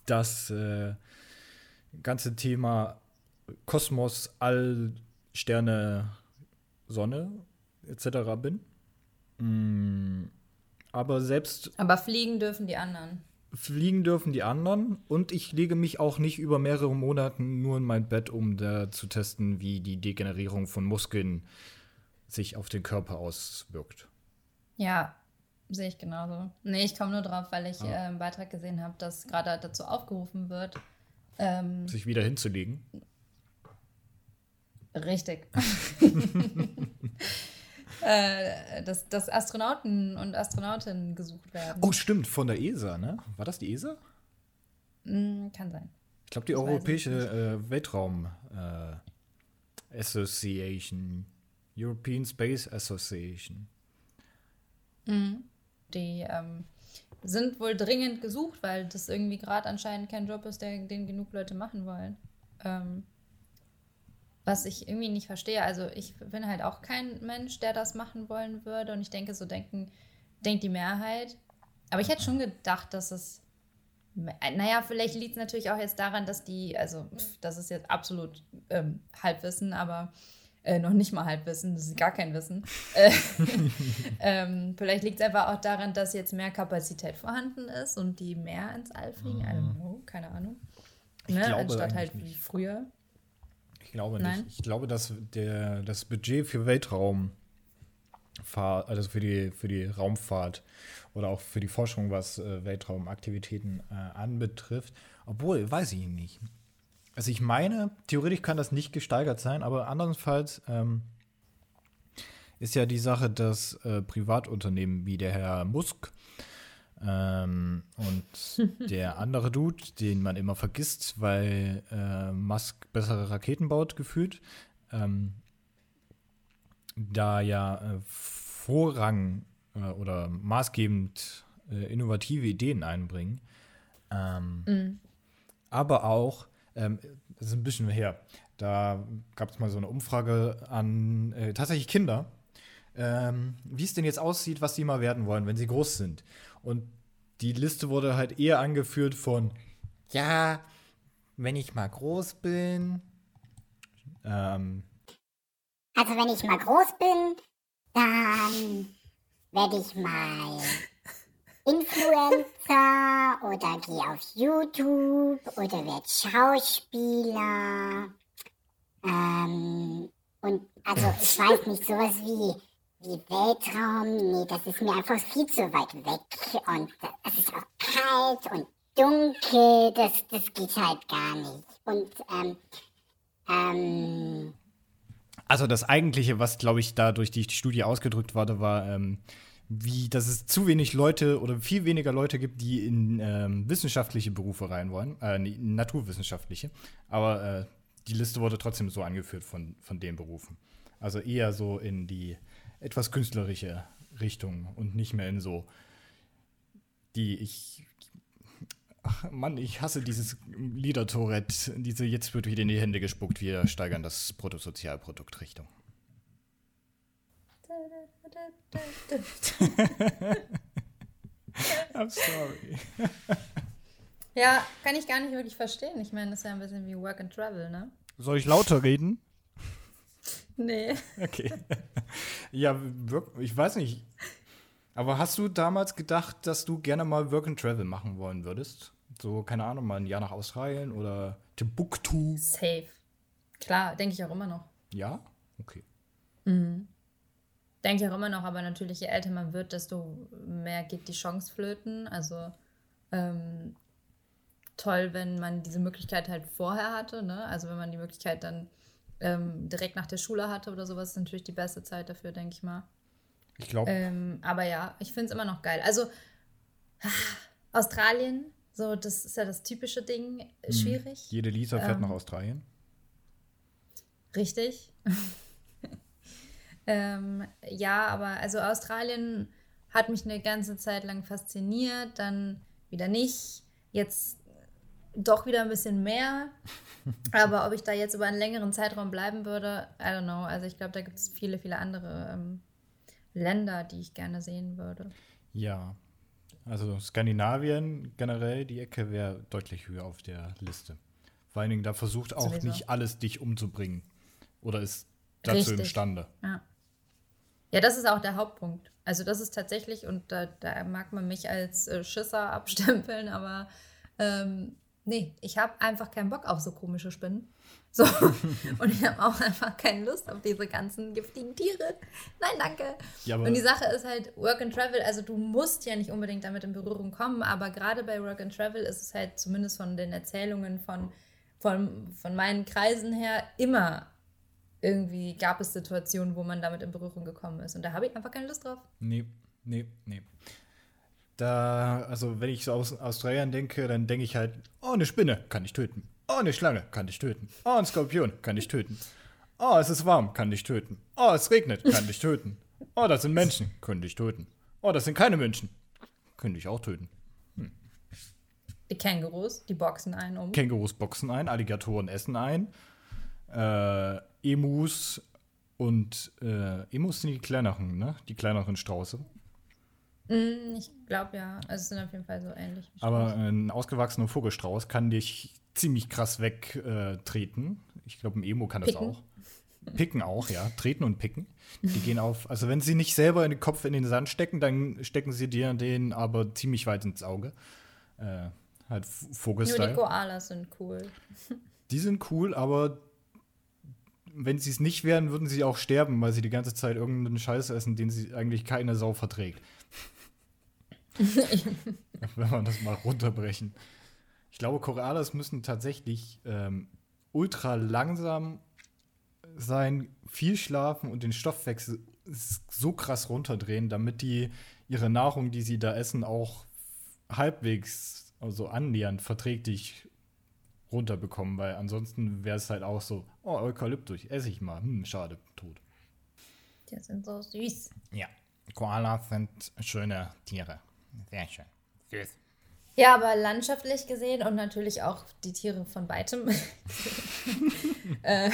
das äh, ganze Thema Kosmos, All, Sterne, Sonne etc. bin. Mm, aber selbst. Aber fliegen dürfen die anderen. Fliegen dürfen die anderen und ich lege mich auch nicht über mehrere Monate nur in mein Bett, um da zu testen, wie die Degenerierung von Muskeln sich auf den Körper auswirkt. Ja, sehe ich genauso. Nee, ich komme nur drauf, weil ich ah. äh, einen Beitrag gesehen habe, dass gerade dazu aufgerufen wird, ähm, sich wieder hinzulegen. Richtig. äh, dass, dass Astronauten und Astronautinnen gesucht werden. Oh, stimmt, von der ESA, ne? War das die ESA? Mm, kann sein. Ich glaube, die das Europäische äh, Weltraum äh, Association European Space Association. Mhm. Die ähm, sind wohl dringend gesucht, weil das irgendwie gerade anscheinend kein Job ist, der, den genug Leute machen wollen. Ähm, was ich irgendwie nicht verstehe. Also ich bin halt auch kein Mensch, der das machen wollen würde. Und ich denke, so denken, denkt die Mehrheit. Aber ich hätte schon gedacht, dass es. Naja, vielleicht liegt es natürlich auch jetzt daran, dass die, also das ist jetzt absolut ähm, Halbwissen, aber äh, noch nicht mal Halbwissen, das ist gar kein Wissen. Äh, ähm, vielleicht liegt es einfach auch daran, dass jetzt mehr Kapazität vorhanden ist und die mehr ins All fliegen. I don't mhm. know, keine Ahnung. Ne? Anstatt halt wie früher. Ich glaube Nein? nicht. Ich glaube, dass der, das Budget für Weltraumfahrt, also für die, für die Raumfahrt oder auch für die Forschung, was äh, Weltraumaktivitäten äh, anbetrifft, obwohl, weiß ich nicht. Also ich meine, theoretisch kann das nicht gesteigert sein, aber andernfalls ähm, ist ja die Sache, dass äh, Privatunternehmen wie der Herr Musk Ähm, und der andere Dude, den man immer vergisst, weil äh, Musk bessere Raketen baut, gefühlt, ähm, da ja äh, Vorrang äh, oder maßgebend äh, innovative Ideen einbringen. Ähm, Aber auch, ähm, das ist ein bisschen her, da gab es mal so eine Umfrage an äh, tatsächlich Kinder, ähm, wie es denn jetzt aussieht, was sie mal werden wollen, wenn sie groß sind. Und die Liste wurde halt eher angeführt von, ja, wenn ich mal groß bin. Ähm, Also wenn ich mal groß bin, dann werde ich mal Influencer oder gehe auf YouTube oder werde Schauspieler. Ähm, und also ich weiß nicht, sowas wie, wie Weltraum, nee, das ist mir einfach viel zu weit weg. Und es ist auch kalt und dunkel, das, das geht halt gar nicht. Und ähm, ähm, Also das Eigentliche, was, glaube ich, da durch die Studie ausgedrückt wurde, war, ähm, wie, dass es zu wenig Leute oder viel weniger Leute gibt, die in ähm, wissenschaftliche Berufe rein wollen, äh, naturwissenschaftliche. Aber äh, die Liste wurde trotzdem so angeführt von, von den Berufen. Also eher so in die etwas künstlerische Richtung und nicht mehr in so die ich. Ach Mann, ich hasse dieses Lieder-Tourette. Diese jetzt wird wieder in die Hände gespuckt, wir steigern das Bruttosozialprodukt Richtung. I'm sorry. Ja, kann ich gar nicht wirklich verstehen. Ich meine, das ist ja ein bisschen wie Work and Travel, ne? Soll ich lauter reden? Nee. Okay. ja, ich weiß nicht. Aber hast du damals gedacht, dass du gerne mal Work and Travel machen wollen würdest? So, keine Ahnung, mal ein Jahr nach Australien oder Timbuktu? Safe. Klar, denke ich auch immer noch. Ja? Okay. Denke ich auch immer noch, aber natürlich, je älter man wird, desto mehr geht die Chance flöten. Also ähm, toll, wenn man diese Möglichkeit halt vorher hatte. Ne? Also wenn man die Möglichkeit dann ähm, direkt nach der Schule hatte oder sowas, ist natürlich die beste Zeit dafür, denke ich mal. Ich glaube, Ähm, aber ja, ich finde es immer noch geil. Also ah, Australien, so das ist ja das typische Ding, schwierig. jede Lisa fährt ähm, nach Australien. Richtig. ähm, ja, aber also Australien hat mich eine ganze Zeit lang fasziniert, dann wieder nicht. Jetzt doch wieder ein bisschen mehr. Aber ob ich da jetzt über einen längeren Zeitraum bleiben würde, I don't know. Also ich glaube, da gibt es viele, viele andere ähm, Länder, die ich gerne sehen würde. Ja. Also Skandinavien generell, die Ecke wäre deutlich höher auf der Liste. Vor allen Dingen, da versucht auch Sowieso. nicht alles dich umzubringen. Oder ist dazu Richtig. imstande. Ja. Ja, das ist auch der Hauptpunkt. Also das ist tatsächlich, und da, da mag man mich als äh, Schisser abstempeln, aber ähm, nee, ich habe einfach keinen Bock auf so komische Spinnen. So. und ich habe auch einfach keine Lust auf diese ganzen giftigen Tiere. Nein, danke. Ja, und die Sache ist halt, Work and Travel, also du musst ja nicht unbedingt damit in Berührung kommen, aber gerade bei Work and Travel ist es halt zumindest von den Erzählungen von, von, von meinen Kreisen her immer irgendwie gab es Situationen, wo man damit in Berührung gekommen ist. Und da habe ich einfach keine Lust drauf. Nee, nee, nee. Da, also wenn ich so aus Australien denke, dann denke ich halt, oh, eine Spinne kann ich töten. Oh, eine Schlange kann ich töten. Oh, ein Skorpion kann ich töten. Oh, es ist warm, kann ich töten. Oh, es regnet, kann ich töten. Oh, das sind Menschen, könnte ich töten. Oh, das sind keine Menschen, könnte ich auch töten. Die Kängurus, die boxen einen um. Kängurus boxen ein, Alligatoren essen ein, äh, Emus und äh, Emus sind die kleineren, ne? Die kleineren Strauße. Mm, ich glaube ja. Also es sind auf jeden Fall so ähnlich. Aber ein ausgewachsener Vogelstrauß kann dich ziemlich krass wegtreten. Äh, ich glaube, ein Emo kann das Picken. auch. Picken auch, ja. Treten und picken. Die gehen auf. Also, wenn sie nicht selber in den Kopf in den Sand stecken, dann stecken sie dir den aber ziemlich weit ins Auge. Äh, halt V- Nur die Vogelstyle. Koalas sind cool. Die sind cool, aber wenn sie es nicht wären, würden sie auch sterben, weil sie die ganze Zeit irgendeinen Scheiß essen, den sie eigentlich keine Sau verträgt. wenn man das mal runterbrechen. Ich glaube, Koalas müssen tatsächlich ähm, ultra langsam sein, viel schlafen und den Stoffwechsel so krass runterdrehen, damit die ihre Nahrung, die sie da essen, auch halbwegs, also annähernd verträglich runterbekommen, weil ansonsten wäre es halt auch so, oh, Eukalyptus, esse ich mal. Hm, schade, tot. Die sind so süß. Ja, Koalas sind schöne Tiere. Sehr schön. Süß. Ja, aber landschaftlich gesehen und natürlich auch die Tiere von weitem äh,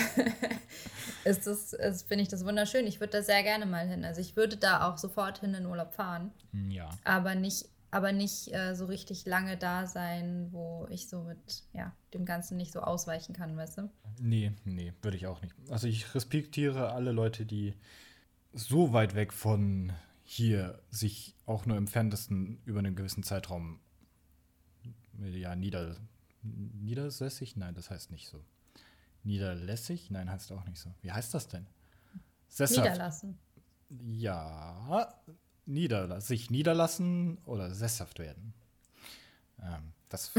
ist das, ist, finde ich das wunderschön. Ich würde da sehr gerne mal hin. Also ich würde da auch sofort hin in Urlaub fahren, Ja. aber nicht, aber nicht äh, so richtig lange da sein, wo ich so mit ja, dem Ganzen nicht so ausweichen kann, weißt du? Nee, nee, würde ich auch nicht. Also ich respektiere alle Leute, die so weit weg von hier sich auch nur im Ferntesten über einen gewissen Zeitraum ja, nieder, niedersässig? Nein, das heißt nicht so. Niederlässig? Nein, heißt auch nicht so. Wie heißt das denn? Sesshaft. Niederlassen. Ja, niederla sich niederlassen oder sesshaft werden. Ähm, das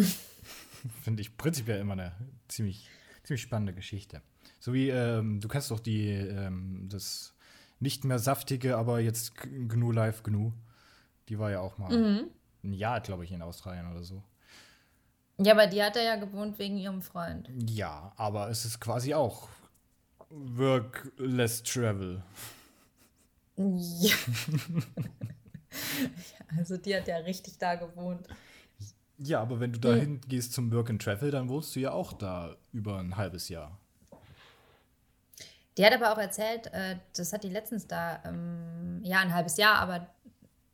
finde ich prinzipiell immer eine ziemlich, ziemlich spannende Geschichte. So wie, ähm, du kennst doch die, ähm, das nicht mehr saftige, aber jetzt GNU Live GNU. Die war ja auch mal Mhm. ein Jahr, glaube ich, in Australien oder so. Ja, aber die hat er ja gewohnt wegen ihrem Freund. Ja, aber es ist quasi auch Work less travel. Ja. Also die hat ja richtig da gewohnt. Ja, aber wenn du dahin gehst zum Work and Travel, dann wohnst du ja auch da über ein halbes Jahr. Die hat aber auch erzählt, äh, das hat die letztens da, ähm, ja, ein halbes Jahr, aber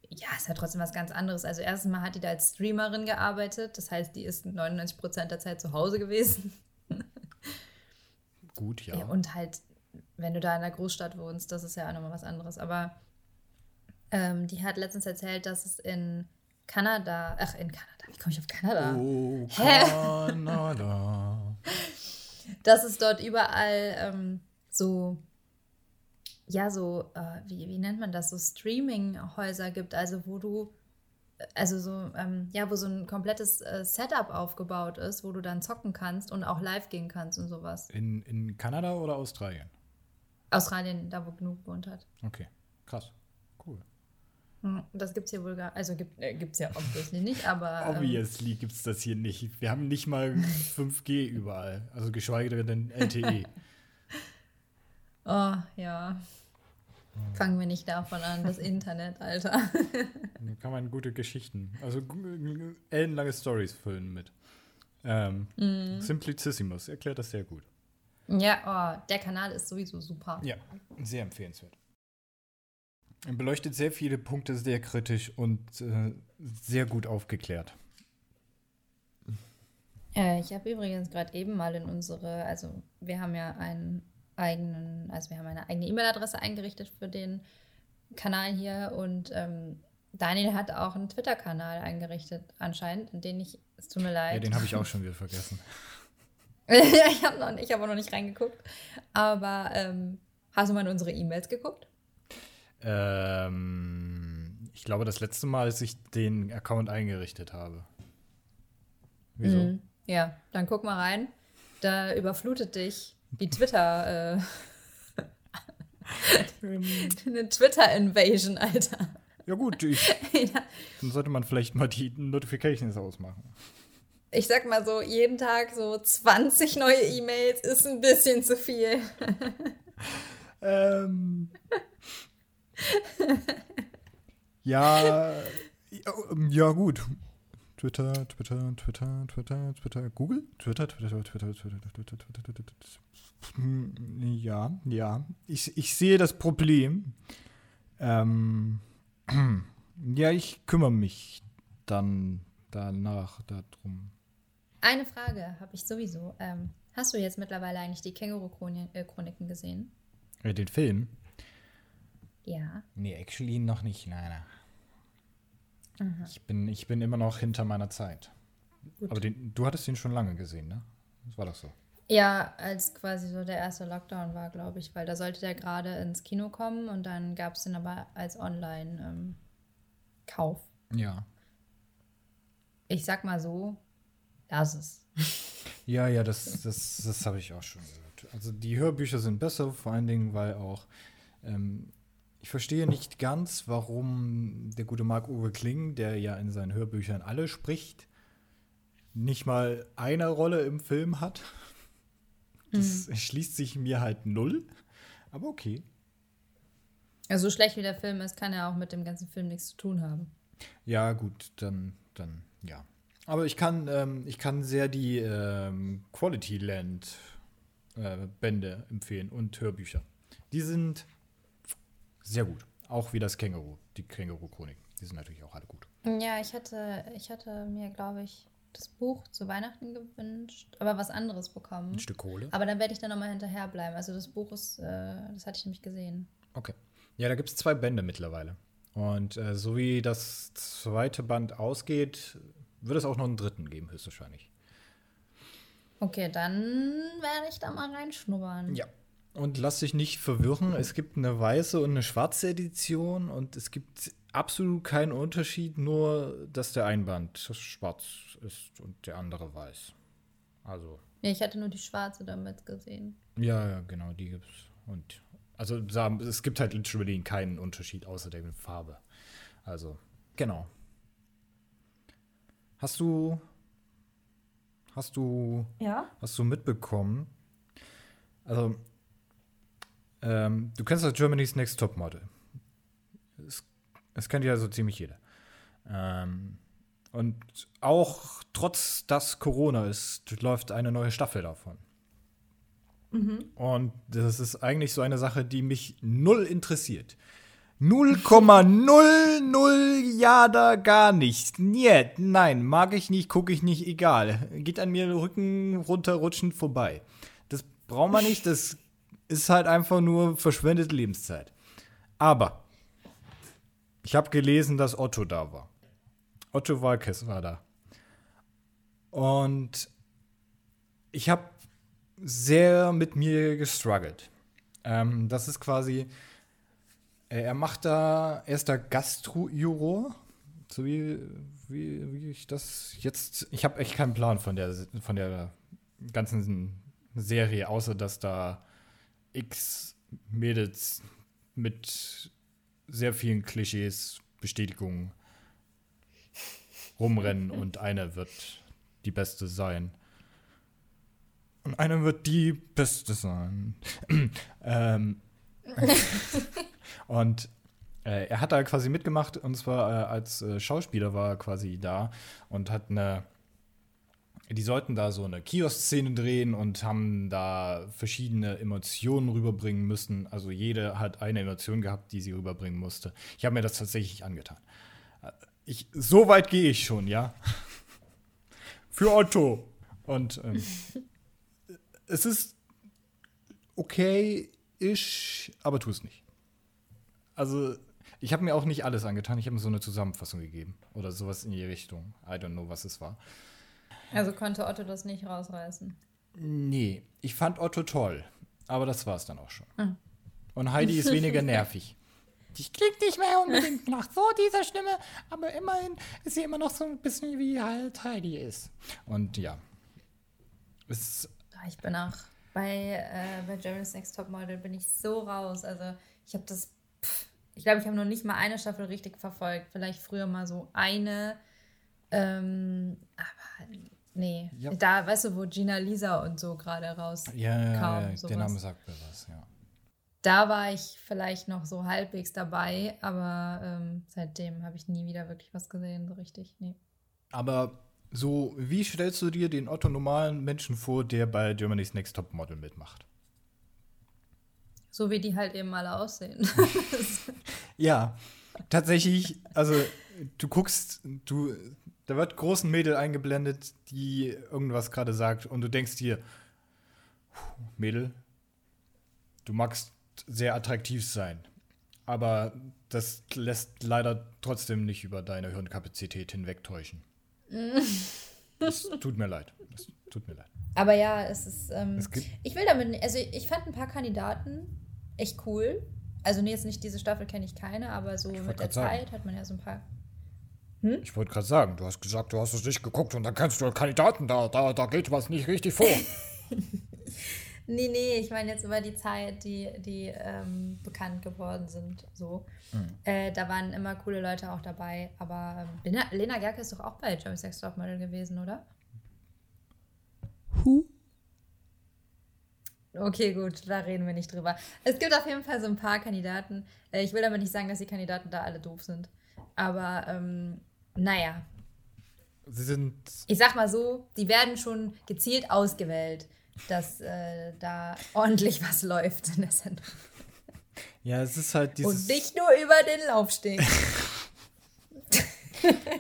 ja, ist ja trotzdem was ganz anderes. Also erstens mal hat die da als Streamerin gearbeitet, das heißt, die ist 99% der Zeit zu Hause gewesen. Gut, ja. Ja, und halt, wenn du da in der Großstadt wohnst, das ist ja auch nochmal was anderes. Aber ähm, die hat letztens erzählt, dass es in Kanada, ach, in Kanada, wie komme ich auf Kanada? Oh, Hä? Kanada. dass es dort überall ähm, so, ja, so, äh, wie, wie nennt man das, so Streaming-Häuser gibt, also wo du, also so, ähm, ja, wo so ein komplettes äh, Setup aufgebaut ist, wo du dann zocken kannst und auch live gehen kannst und sowas. In, in Kanada oder Australien? Australien, da wo genug gewohnt hat. Okay, krass. Cool. Hm, Das gibt's hier wohl gar, also gibt äh, gibt's ja obviously nicht, aber ähm, Obviously gibt es das hier nicht. Wir haben nicht mal 5G überall. Also geschweige denn. LTE. Oh, ja. Fangen wir nicht davon an, das Internet, Alter. Da kann man gute Geschichten, also ellenlange Stories füllen mit. Ähm, Mhm. Simplicissimus erklärt das sehr gut. ja, oh, der Kanal ist sowieso super. Ja, sehr empfehlenswert. Er beleuchtet sehr viele Punkte sehr kritisch und äh, sehr gut aufgeklärt. Äh, ich habe übrigens gerade eben mal in unsere, also wir haben ja einen eigenen, also wir haben eine eigene E-Mail-Adresse eingerichtet für den Kanal hier und ähm, Daniel hat auch einen Twitter-Kanal eingerichtet anscheinend, in den ich, es tut mir leid. Ja, den habe ich auch schon wieder vergessen. ich habe noch, ich hab auch noch nicht reingeguckt. Aber ähm, hast du mal in unsere E-Mails geguckt? Ähm, ich glaube, das letzte Mal, als ich den Account eingerichtet habe. Wieso? Mhm. Ja, dann guck mal rein. Da überflutet dich die Twitter, äh, eine Twitter-Invasion, Alter. Ja gut, ich, Ja. dann sollte man vielleicht mal die Notifications ausmachen. Ich sag mal so, jeden Tag so 20 neue E-Mails ist ein bisschen zu viel. Ähm. ja, ja, ja, gut. Twitter, Twitter, Twitter, Twitter, Twitter, Google? Twitter, Twitter, Twitter, Twitter, Twitter, Twitter, Twitter, Twitter. Hm, Ja, ja. Ich, ich sehe das Problem. Ähm, ja, ich kümmere mich dann danach darum. Eine Frage habe ich sowieso. Ähm, hast du jetzt mittlerweile eigentlich die Känguru-Chroniken gesehen? Äh, den Film? Ja. Nee, actually noch nicht, nein, nein. Ich, bin, ich bin immer noch hinter meiner Zeit. Gut. Aber den, du hattest den schon lange gesehen, ne? Das war doch so. Ja, als quasi so der erste Lockdown war, glaube ich, weil da sollte der gerade ins Kino kommen und dann gab es den aber als Online-Kauf. Ja. ich sag mal so, lass es. Ja, ja, das, das, das habe ich auch schon gehört. Also die Hörbücher sind besser, vor allen Dingen, weil auch ähm, ich verstehe nicht ganz, warum der gute Marc-Uwe Kling, der ja in seinen Hörbüchern alle spricht, nicht mal eine Rolle im Film hat. Das schließt sich mir halt null. Aber okay. Also so schlecht wie der Film ist, kann er auch mit dem ganzen Film nichts zu tun haben. Ja, gut, dann, dann, ja. Aber ich kann, ähm, ich kann sehr die ähm, Quality Land äh, Bände empfehlen und Hörbücher. Die sind sehr gut. Auch wie das Känguru, die Känguru-Chronik. Die sind natürlich auch alle gut. Ja, ich hatte, ich hatte mir, glaube ich, das Buch zu Weihnachten gewünscht, aber was anderes bekommen. Ein Stück Kohle. Aber dann werde ich dann nochmal hinterherbleiben. Also das Buch ist, äh, das hatte ich nämlich gesehen. Okay. Ja, da gibt es zwei Bände mittlerweile. Und äh, so wie das zweite Band ausgeht, wird es auch noch einen dritten geben, höchstwahrscheinlich. Okay, dann werde ich da mal reinschnuppern. Ja. Und lass dich nicht verwirren, es gibt eine weiße und eine schwarze Edition und es gibt absolut keinen Unterschied, nur dass der Einband schwarz ist und der andere weiß. Also, Nee, ich hatte nur die schwarze damit gesehen. ja, ja, genau, die gibt's. Und also es gibt halt literally keinen Unterschied außer der Farbe. Also, genau. Hast du hast du Ja? Hast du mitbekommen? Also, ähm, du kennst das Germany's Next Top Model. Es, es kennt ja so ziemlich jeder. Ähm, und auch trotz dass Corona ist, läuft eine neue Staffel davon. Und das ist eigentlich so eine Sache, die mich null interessiert. 0,00 Jada gar nicht. Niet, nein, mag ich nicht, gucke ich nicht, egal. Geht an mir Rücken runterrutschend vorbei. Das braucht man nicht, das ist halt einfach nur verschwendete Lebenszeit. Aber ich habe gelesen, dass Otto da war. Otto Walkes war da. Und ich habe sehr mit mir gestruggelt. Ähm, das ist quasi, äh, er macht da, er ist da Gastjuror, so wie, wie, wie ich das jetzt, ich habe echt keinen Plan von der, von der ganzen Serie, außer dass da x Mädels mit sehr vielen Klischees, Bestätigungen rumrennen und eine wird die Beste sein. Und eine wird die Beste sein. ähm, und äh, er hat da quasi mitgemacht und zwar äh, als äh, Schauspieler war er quasi da und hat eine. Die sollten da so eine Kiosk-Szene drehen und haben da verschiedene Emotionen rüberbringen müssen. Also jede hat eine Emotion gehabt, die sie rüberbringen musste. Ich habe mir das tatsächlich angetan. Äh, Ich, so weit gehe ich schon, ja. Für Otto. Und ähm, es ist okay, ich, aber tu es nicht. Also, ich habe mir auch nicht alles angetan. Ich habe mir so eine Zusammenfassung gegeben. Oder sowas in die Richtung. I don't know, was es war. Also konnte Otto das nicht rausreißen. Nee, ich fand Otto toll. Aber das war es dann auch schon. Und Heidi ist weniger nervig. Die klingt nicht mehr unbedingt nach so dieser Stimme, aber immerhin ist sie immer noch so ein bisschen wie halt Heidi ist. Und ja. Es Ah, Ich bin auch bei, äh, bei Germany's Next Top Model bin ich so raus. Also ich habe das, pff, ich glaube, ich habe noch nicht mal eine Staffel richtig verfolgt. Vielleicht früher mal so eine. Ähm, aber nee, Ja. da, weißt du, wo Gina Lisa und so gerade raus ja, ja, ja, der. Name sagt mir was, ja. Da war ich vielleicht noch so halbwegs dabei, aber ähm, seitdem habe ich nie wieder wirklich was gesehen, so richtig. Nee. Aber so, wie stellst du dir den Otto normalen Menschen vor, der bei Germany's Next Top Model mitmacht? So wie die halt eben alle aussehen. Ja, tatsächlich, also du guckst, du, da wird großen Mädel eingeblendet, die irgendwas gerade sagt und du denkst dir, "Puh, Mädel, du magst sehr attraktiv sein, aber das lässt leider trotzdem nicht über deine Hirnkapazität hinwegtäuschen. Es tut mir leid. Es tut mir leid. Aber ja, es ist. Ähm, Es ich will damit. Also, ich fand ein paar Kandidaten echt cool. Also, nee, jetzt nicht diese Staffel kenne ich keine, aber so mit der grad sagen. Zeit hat man ja so ein paar. Ich wollte gerade sagen, du hast gesagt, du hast es nicht geguckt und dann kannst du Kandidaten, da, da, da geht was nicht richtig vor. Nee, nee, ich meine jetzt über die Zeit, die, die ähm, bekannt geworden sind. So. Äh, da waren immer coole Leute auch dabei. Aber ähm, Lena, Lena Gerke ist doch auch bei Germany's Next Topmodel gewesen, oder? Who? Okay, gut, da reden wir nicht drüber. Es gibt auf jeden Fall so ein paar Kandidaten. Äh, ich will aber nicht sagen, dass die Kandidaten da alle doof sind. Aber ähm, naja, Sie sind. ich sag mal so, die werden schon gezielt ausgewählt, dass äh, da ordentlich was läuft in der Sendung. Ja, es ist halt dieses. Und nicht nur über den Laufsteg.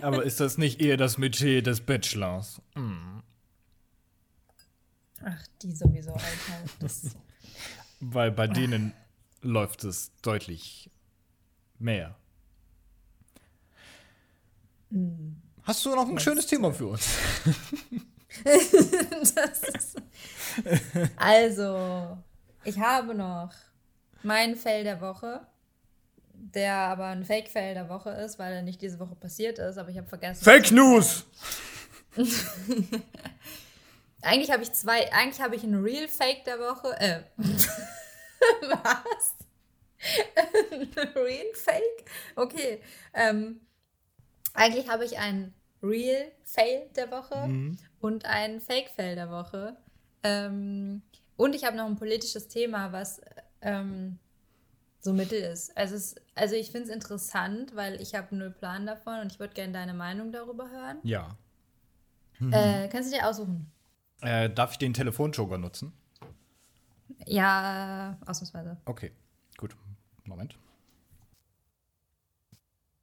aber ist das nicht eher das Metier des Bachelors? Ach, die sowieso, Alter. Das, Weil bei denen läuft es deutlich mehr. Hast du noch ein schönes Thema für uns? das ist, also, ich habe noch mein Fail der Woche, der aber ein Fake-Fail der Woche ist, weil er nicht diese Woche passiert ist, aber ich habe vergessen. Fake News! Eigentlich habe ich zwei, eigentlich habe ich ein Real Fake der Woche. Äh, was? ein Real Fake? Okay. Ähm, eigentlich habe ich ein Real Fail der Woche und ein Fake Fail der Woche. Ähm, und ich habe noch ein politisches Thema, was ähm, so mittel ist. Also, es, also ich finde es interessant, weil ich habe null Plan davon und ich würde gerne deine Meinung darüber hören. Ja. Äh, kannst du dir aussuchen? Äh, darf ich den Telefonjoker nutzen? Ja, ausnahmsweise. Okay, gut. Moment.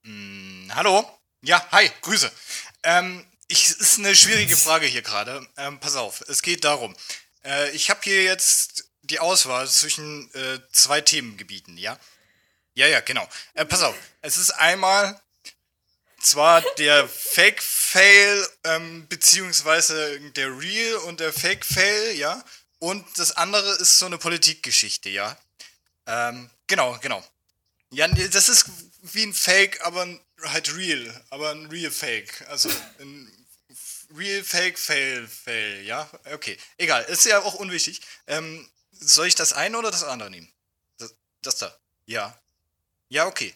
Hm, hallo? Ja, hi, Grüße. Ähm, ich, ist eine schwierige Frage hier gerade. Ähm, pass auf, es geht darum. Äh, ich habe hier jetzt die Auswahl zwischen äh, zwei Themengebieten, ja? Ja, ja, genau. Äh, pass auf, es ist einmal zwar der Fake-Fail, ähm, beziehungsweise der Real und der Fake-Fail, ja? Und das andere ist so eine Politikgeschichte, ja? Ähm, genau, genau. Ja, das ist wie ein Fake, aber halt real, aber ein real Fake. Also ein real Fake Fail Fail, ja? Okay, egal, ist ja auch unwichtig. Ähm, soll ich das eine oder das andere nehmen? Das, das da. Ja. Ja, okay.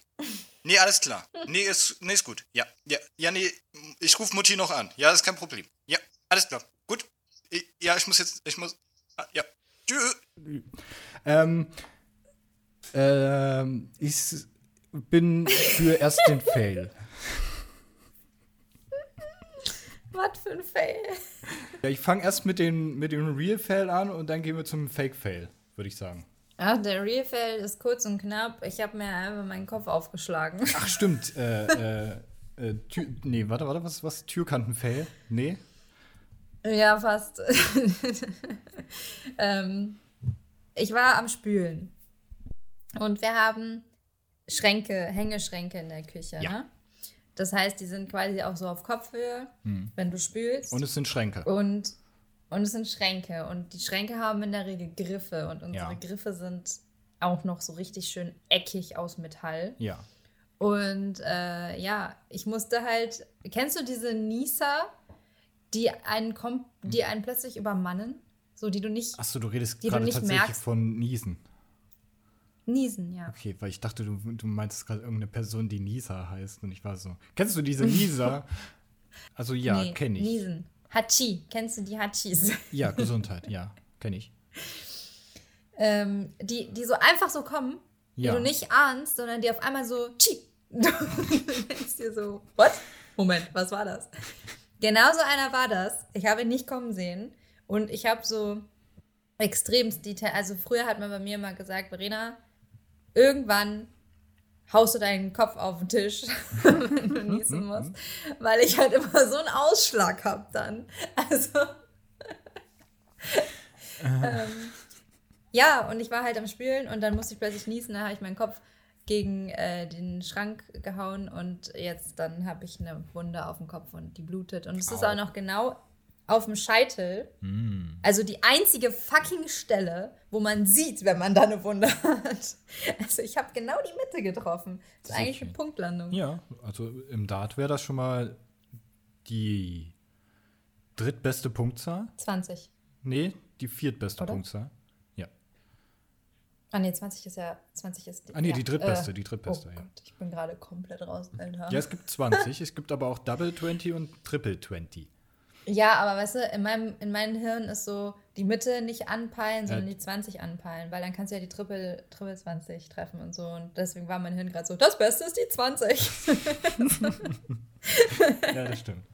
Nee, alles klar. Nee, ist, nee, ist gut. Ja, ja, ja, nee, ich rufe Mutti noch an. Ja, ist kein Problem. Ja, alles klar. Gut. Ja, ich muss jetzt, ich muss, ah, ja. Tschüss. Ähm, ähm, ich bin für erst den Fail. Was für ein Fail. Ja, ich fange erst mit, den, mit dem Real Fail an und dann gehen wir zum Fake Fail, würde ich sagen. Ach, der Real Fail ist kurz und knapp. Ich habe mir einfach meinen Kopf aufgeschlagen. Ach, stimmt. äh, äh, äh, Tür, nee, warte, warte, was, was? Türkanten-Fail? Nee? Ja, fast. ähm, ich war am Spülen. Und wir haben Schränke, Hängeschränke in der Küche. Ja. Ne? Das heißt, die sind quasi auch so auf Kopfhöhe, wenn du spülst. Und es sind Schränke. Und, und es sind Schränke. Und die Schränke haben in der Regel Griffe. Und unsere Ja. Griffe sind auch noch so richtig schön eckig aus Metall. Ja. Und äh, ja, ich musste halt. Kennst du diese Nieser, die einen, kom die einen plötzlich übermannen? So, die du nicht. Achso, du redest gerade tatsächlich merkst. von Niesen. Niesen, ja. Okay, weil ich dachte, du, du meinst gerade irgendeine Person, die Nisa heißt. Und ich war so. Kennst du diese Nisa? Also ja, Nee, kenne ich. Niesen. Hachi. Kennst du die Hachis? Ja, Gesundheit, ja, kenne ich. ähm, die, die so einfach so kommen, Ja. die du nicht ahnst, sondern die auf einmal so. Chi. Du denkst dir so, what? Moment, was war das? Genau so einer war das. Ich habe ihn nicht kommen sehen. Und ich habe so extremst Detail. Also früher hat man bei mir immer gesagt, Verena, irgendwann haust du deinen Kopf auf den Tisch, wenn du niesen musst. Weil ich halt immer so einen Ausschlag habe dann. Also. ähm, ja, und ich war halt am Spülen und dann musste ich plötzlich niesen. Da habe ich meinen Kopf gegen äh, den Schrank gehauen und jetzt dann habe ich eine Wunde auf dem Kopf und die blutet. Und es ist auch noch genau auf dem Scheitel. Also die einzige fucking Stelle, wo man sieht, wenn man da eine Wunde hat. Also ich habe genau die Mitte getroffen. Das ist eigentlich eine. Punktlandung. Ja, also im Dart wäre das schon mal die drittbeste Punktzahl. 20. Nee, die viertbeste Oder? Punktzahl. Ah nee, 20 ist ja, 20 ist die. Ah, nee, ja, die drittbeste, äh, die drittbeste, oh ja. Gott, ich bin gerade komplett raus, Alter. Ja, es gibt 20, es gibt aber auch Double 20 und Triple 20. Ja, aber weißt du, in meinem, in meinem Hirn ist so die Mitte nicht anpeilen, sondern Ja. die 20 anpeilen, weil dann kannst du ja die Triple, Triple 20 treffen und so. Und deswegen war mein Hirn gerade so, das Beste ist die 20. Ja, das stimmt.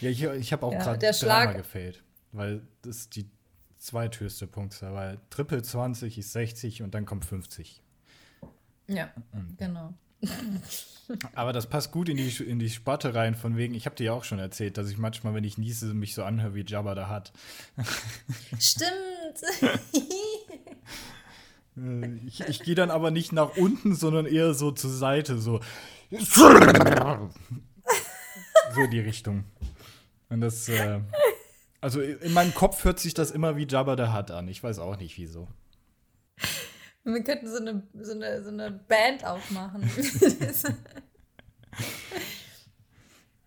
Ja, ich, ich habe auch Ja, gerade dreimal gefällt, weil das ist die zweithöchste Punktzahl, weil Triple 20 ist 60 und dann kommt 50. ja, genau. Aber das passt gut in die, in die Sparte rein, von wegen, ich habe dir ja auch schon erzählt, dass ich manchmal, wenn ich niese, mich so anhöre wie Jabba da hat. Stimmt. Äh, Ich, ich gehe dann aber nicht nach unten, sondern eher so zur Seite, so. So die Richtung. Und das, äh, also in meinem Kopf hört sich das immer wie Jabba der Hutt an. Ich weiß auch nicht wieso. Wir könnten so eine, so eine, so eine Band aufmachen.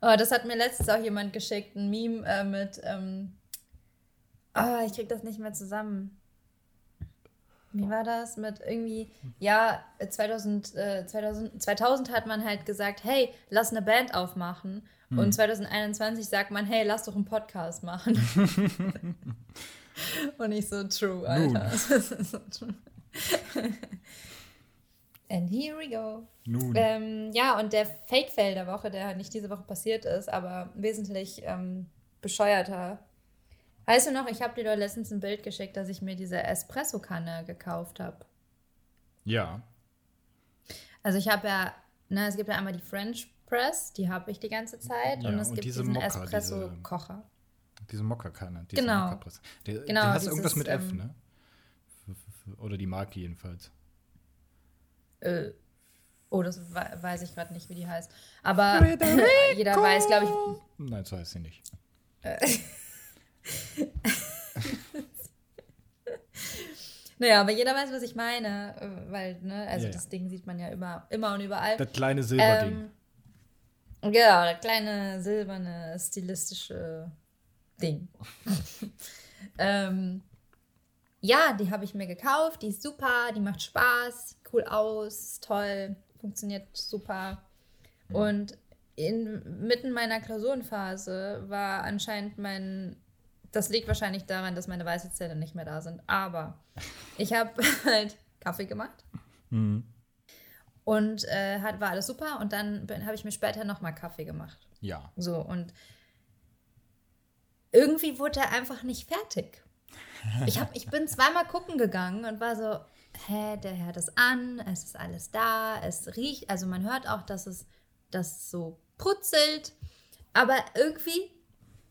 oh, das hat mir letztens auch jemand geschickt, ein Meme äh, mit, ähm, oh, ich krieg das nicht mehr zusammen. Wie war das mit irgendwie, ja, 2000, äh, 2000, 2000 hat man halt gesagt, hey, lass eine Band aufmachen. Und 2021 sagt man, hey, lass doch einen Podcast machen. Und nicht so true, Alter. Das ist so true. And here we go. Nun. Ähm, ja, und der Fake-Fail der Woche, der nicht diese Woche passiert ist, aber wesentlich ähm, bescheuerter. Weißt du noch, ich habe dir doch letztens ein Bild geschickt, dass ich mir diese Espresso-Kanne gekauft habe. Ja. Also ich habe ja, ne, es gibt ja einmal die French Press, die habe ich die ganze Zeit. Ja, und es und gibt diese diesen Mokka, diese- Espresso-Kocher. Diese Mokka-Kanne. Diese Genau. Mokka-Presse. Der, Genau, der dieses, irgendwas mit F, ähm, ne? Oder die Marke jedenfalls. Äh, oh, das we- weiß ich gerade nicht, wie die heißt. Aber jeder weiß, glaube ich, Nein, so heißt sie nicht. Naja, aber jeder weiß, was ich meine, äh, weil, ne, also Ja, ja. das Ding sieht man ja immer, immer und überall. Das kleine Silberding. Ähm, genau, das kleine silberne stilistische Ding. ähm, ja, die habe ich mir gekauft, die ist super, die macht Spaß, sieht cool aus, toll, funktioniert super. Und in, mitten meiner Klausurenphase war anscheinend mein, das liegt wahrscheinlich daran, dass meine Weisheitszähne nicht mehr da sind, aber ich habe halt Kaffee gemacht Mhm. und äh, hat, war alles super und dann habe ich mir später nochmal Kaffee gemacht. Ja. So und irgendwie wurde er einfach nicht fertig. Ich, hab, ich bin zweimal gucken gegangen und war so, hä, der hört es an, es ist alles da, es riecht, also man hört auch, dass es, dass es so putzelt, aber irgendwie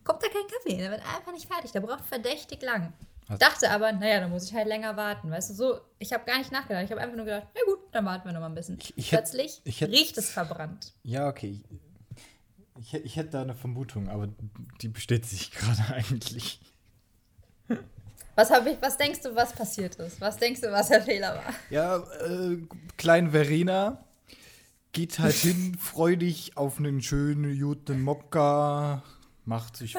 kommt da kein Kaffee, der wird einfach nicht fertig, der braucht verdächtig lang. Hast- Dachte aber, naja, dann muss ich halt länger warten, weißt du, so, ich habe gar nicht nachgedacht, ich habe einfach nur gedacht, na gut, dann warten wir noch mal ein bisschen. Ich- ich hätt- Plötzlich ich hätt- riecht es verbrannt. Ja, okay. Ich, ich, ich hätte da eine Vermutung, aber die bestätigt sich gerade eigentlich. Was, hab ich, was denkst du, was passiert ist? Was denkst du, was der Fehler war? Ja, äh, klein Verena geht halt hin, freudig auf einen schönen guten Mokka, macht sich,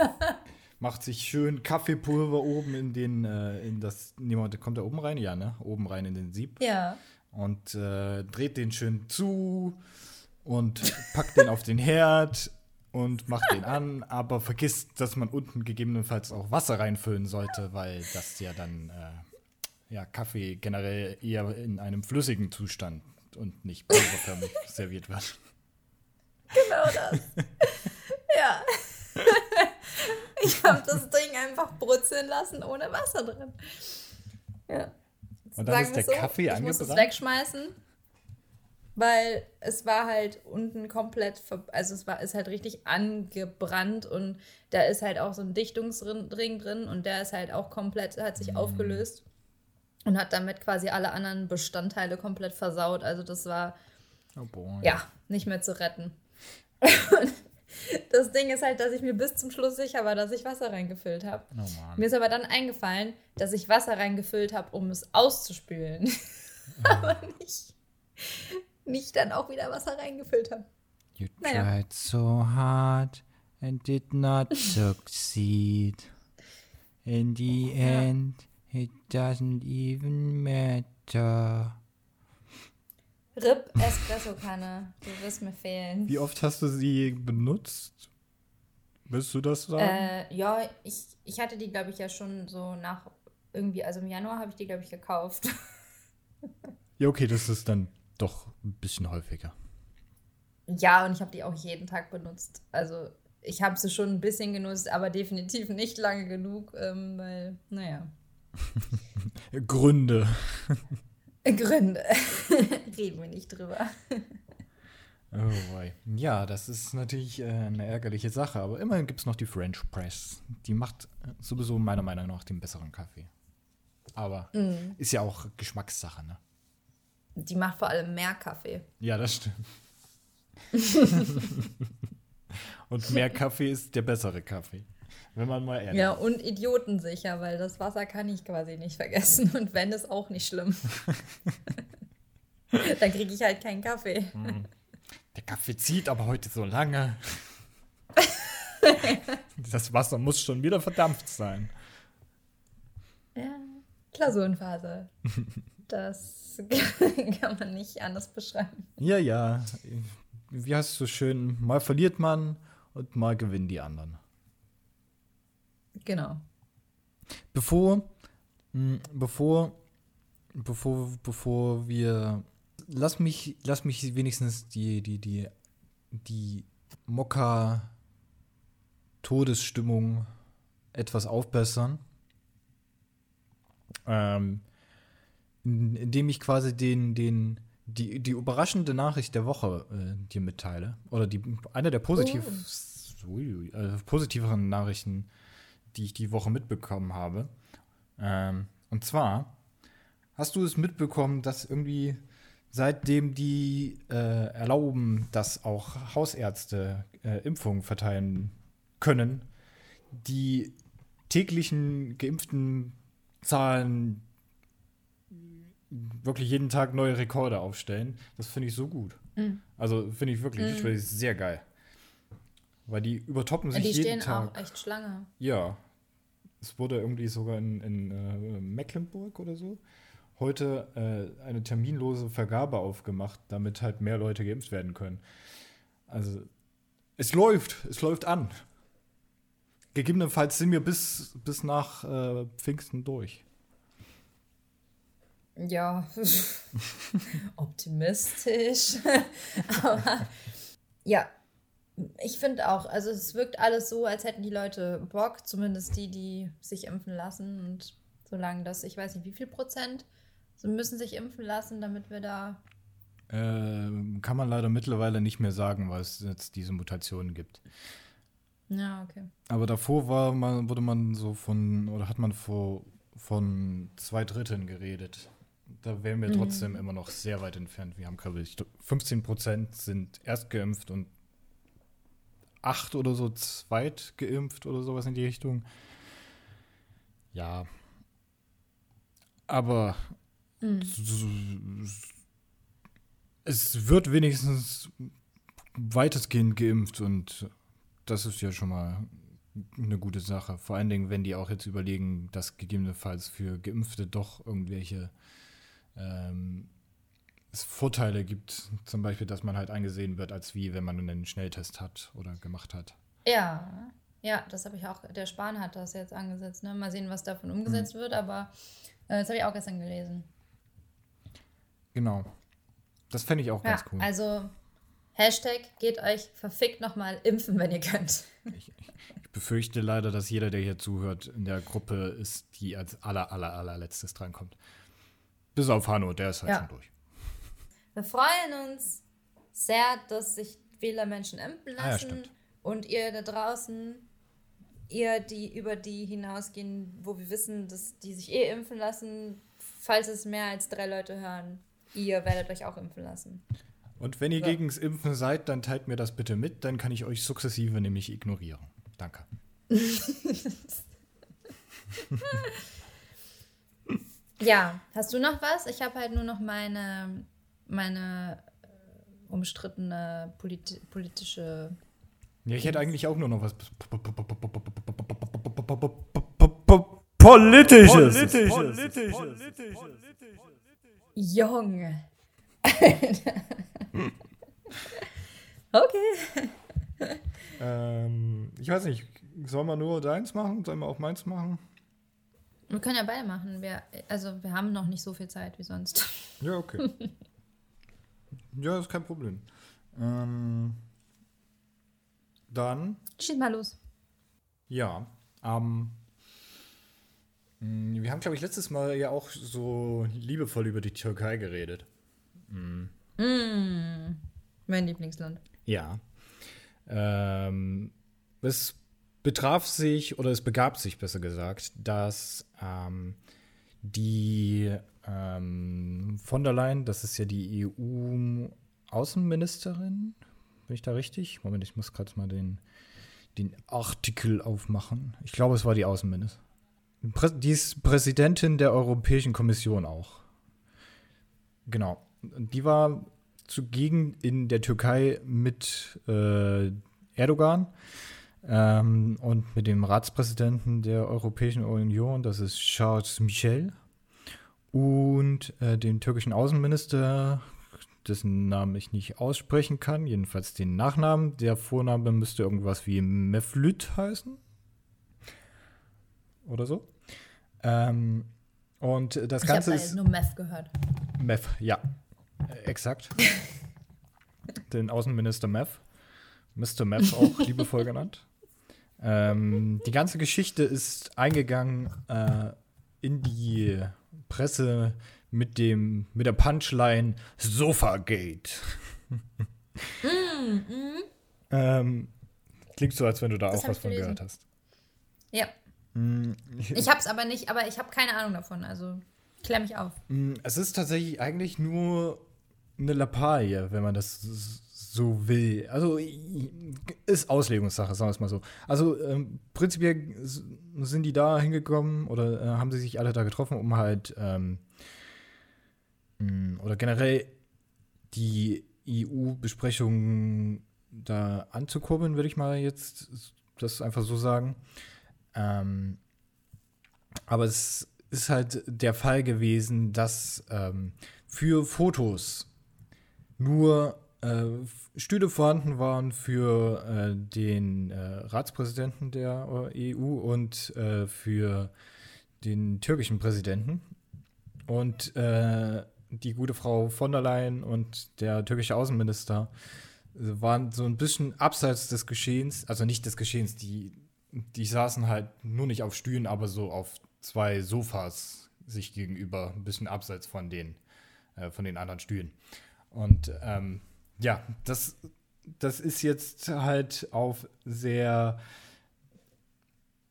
macht sich schön Kaffeepulver oben in den, äh, in das, niemand kommt da oben rein? Ja, ne? Oben rein in den Sieb. Ja. Und äh, dreht den schön zu und packt den auf den Herd und macht den an, aber vergisst, dass man unten gegebenenfalls auch Wasser reinfüllen sollte, weil das ja dann äh, ja, Kaffee generell eher in einem flüssigen Zustand und nicht pulverförmig serviert wird. Genau das. ja. ich habe das Ding einfach brutzeln lassen ohne Wasser drin. Ja. Und dann ist wir der Kaffee ich muss es angebrannt? wegschmeißen, weil es war halt unten komplett, also es war ist halt richtig angebrannt und da ist halt auch so ein Dichtungsring drin und der ist halt auch komplett, hat sich aufgelöst und hat damit quasi alle anderen Bestandteile komplett versaut. Also das war Oh ja, nicht mehr zu retten. Das Ding ist halt, dass ich mir bis zum Schluss sicher war, dass ich Wasser reingefüllt habe. Oh. Mir ist aber dann eingefallen, dass ich Wasser reingefüllt habe, um es auszuspülen. aber nicht, nicht dann auch wieder Wasser reingefüllt habe. You Naja. tried so hard and did not succeed. In the end, it doesn't even matter. RIP Espresso-Kanne. Du wirst mir fehlen. Wie oft hast du sie benutzt? Willst du das sagen? Äh, ja, ich, ich hatte die, glaube ich, ja schon so nach irgendwie, also im Januar habe ich die, glaube ich, gekauft. Ja, okay, das ist dann doch ein bisschen häufiger. Ja, und ich habe die auch jeden Tag benutzt. Also ich habe sie schon ein bisschen genutzt, aber definitiv nicht lange genug, ähm, weil, naja. Gründe. Gründe. Reden wir nicht drüber. Oh boy. Ja, das ist natürlich äh, eine ärgerliche Sache, aber immerhin gibt es noch die French Press. Die macht äh, sowieso meiner Meinung nach den besseren Kaffee. Aber ist ja auch Geschmackssache, ne? Die macht vor allem mehr Kaffee. Ja, das stimmt. Und mehr Kaffee ist der bessere Kaffee. Wenn man mal ehrlich Ja, und idiotensicher, weil das Wasser kann ich quasi nicht vergessen. Und wenn, ist auch nicht schlimm. Dann kriege ich halt keinen Kaffee. Der Kaffee zieht aber heute so lange. das Wasser muss schon wieder verdampft sein. Ja, Klausurenphase. Das kann man nicht anders beschreiben. Ja, ja. Wie heißt es so schön? Mal verliert man und mal gewinnen die anderen. Genau. Bevor, mh, bevor, bevor, bevor wir, lass mich, lass mich wenigstens die, die, die, die Mokka-Todesstimmung etwas aufbessern. Ähm, indem ich quasi den, den, die, die überraschende Nachricht der Woche äh, dir mitteile. Oder die, eine der positiv, Uiui, äh, positiveren Nachrichten, die ich die Woche mitbekommen habe. Ähm, und zwar, hast du es mitbekommen, dass irgendwie seitdem die äh, erlauben, dass auch Hausärzte äh, Impfungen verteilen können, die täglichen geimpften Zahlen wirklich jeden Tag neue Rekorde aufstellen. Das finde ich so gut. Also finde ich wirklich, finde ich sehr geil. Weil die übertoppen sich Die jeden stehen Tag. auch echt Schlange. Ja. Es wurde irgendwie sogar in, in äh, Mecklenburg oder so heute äh, eine terminlose Vergabe aufgemacht, damit halt mehr Leute geimpft werden können. Also, es läuft, es läuft an. Gegebenenfalls sind wir bis, bis nach äh, Pfingsten durch. Ja, optimistisch. Aber ja, ich finde auch, also es wirkt alles so, als hätten die Leute Bock, zumindest die, die sich impfen lassen. Und solange das, ich weiß nicht, wie viel Prozent so müssen sich impfen lassen, damit wir da. Ähm, kann man leider mittlerweile nicht mehr sagen, weil es jetzt diese Mutationen gibt. Ja, okay. Aber davor war man, wurde man so von, oder hat man vor, von zwei Dritteln geredet. Da wären wir trotzdem immer noch sehr weit entfernt. Wir haben, glaube ich, 15 Prozent sind erst geimpft und acht oder so zweit geimpft oder sowas in die Richtung. Ja. Aber es wird wenigstens weitestgehend geimpft und das ist ja schon mal eine gute Sache. Vor allen Dingen, wenn die auch jetzt überlegen, dass gegebenenfalls für Geimpfte doch irgendwelche ähm, es Vorteile gibt. Zum Beispiel, dass man halt angesehen wird, als wie wenn man einen Schnelltest hat oder gemacht hat. Ja, ja, das habe ich auch. Der Spahn hat das jetzt angesetzt. Ne? Mal sehen, was davon umgesetzt wird, aber äh, das habe ich auch gestern gelesen. Genau. Das fände ich auch Ja, ganz cool. also Hashtag geht euch verfickt nochmal impfen, wenn ihr könnt. Ich befürchte leider, dass jeder, der hier zuhört, in der Gruppe ist, die als aller, aller, allerletztes drankommt. Bis auf Hanno, der ist halt Ja. schon durch. Wir freuen uns sehr, dass sich viele Menschen impfen Ah, ja, lassen. und ihr da draußen, ihr, die über die hinausgehen, wo wir wissen, dass die sich eh impfen lassen, falls es mehr als drei Leute hören, ihr werdet euch auch impfen lassen. Und wenn ihr Ja. gegens Impfen seid, dann teilt mir das bitte mit, dann kann ich euch sukzessive nämlich ignorieren. Danke. Ja, hast du noch was? Ich habe halt nur noch meine, meine äh, umstrittene politi politische. Ja, ich hätte eigentlich auch nur noch was Politisches. Junge. Alter. okay. Ähm, ich weiß nicht, soll man nur deins machen? Soll man auch meins machen? Wir können ja beide machen. Wir, also wir haben noch nicht so viel Zeit wie sonst. Ja, okay. ja, ist kein Problem. Ähm, dann, Schieß mal los. ja, ähm, mh, wir haben, glaube ich, letztes Mal ja auch so liebevoll über die Türkei geredet. Mein Lieblingsland. Ja. Ähm, es betraf sich, oder es begab sich besser gesagt, dass ähm, die ähm, von der Leyen, das ist ja die EU-Außenministerin, bin ich da richtig? Moment, ich muss gerade mal den, den Artikel aufmachen. Ich glaube, es war die Außenministerin. Die ist Präsidentin der Europäischen Kommission auch. Genau. Die war zugegen in der Türkei mit äh, Erdogan ähm, und mit dem Ratspräsidenten der Europäischen Union, das ist Charles Michel, und äh, dem türkischen Außenminister, dessen Namen ich nicht aussprechen kann, jedenfalls den Nachnamen. Der Vorname müsste irgendwas wie Mevlüt heißen. Oder so. Ähm, und das Ich habe Ganze ist. nur Meth gehört. Mev, ja. Äh, exakt. Den Außenminister Mev. Mr. Mev auch liebevoll genannt. Ähm, die ganze Geschichte ist eingegangen äh, in die Presse mit dem mit der Punchline Sofagate. ähm, klingt so, als wenn du da Das auch was von gehört hast. Ja. Ich hab's aber nicht, aber ich habe keine Ahnung davon. Also klär mich auf. Mm, Es ist tatsächlich eigentlich nur eine Lappalie, wenn man das so will. Also ist Auslegungssache, sagen wir es mal so. Also ähm, prinzipiell sind die da hingekommen oder äh, haben sie sich alle da getroffen, um halt ähm, mh, oder generell die EU-Besprechungen da anzukurbeln, würde ich mal jetzt das einfach so sagen. Ähm, aber es ist halt der Fall gewesen, dass ähm, für Fotos nur äh, Stühle vorhanden waren für äh, den äh, Ratspräsidenten der EU und äh, für den türkischen Präsidenten. Und äh, die gute Frau von der Leyen und der türkische Außenminister äh, waren so ein bisschen abseits des Geschehens, also nicht des Geschehens, die, die saßen halt nur nicht auf Stühlen, aber so auf zwei Sofas sich gegenüber, ein bisschen abseits von den, äh, von den anderen Stühlen. Und ähm, ja, das, das ist jetzt halt auf sehr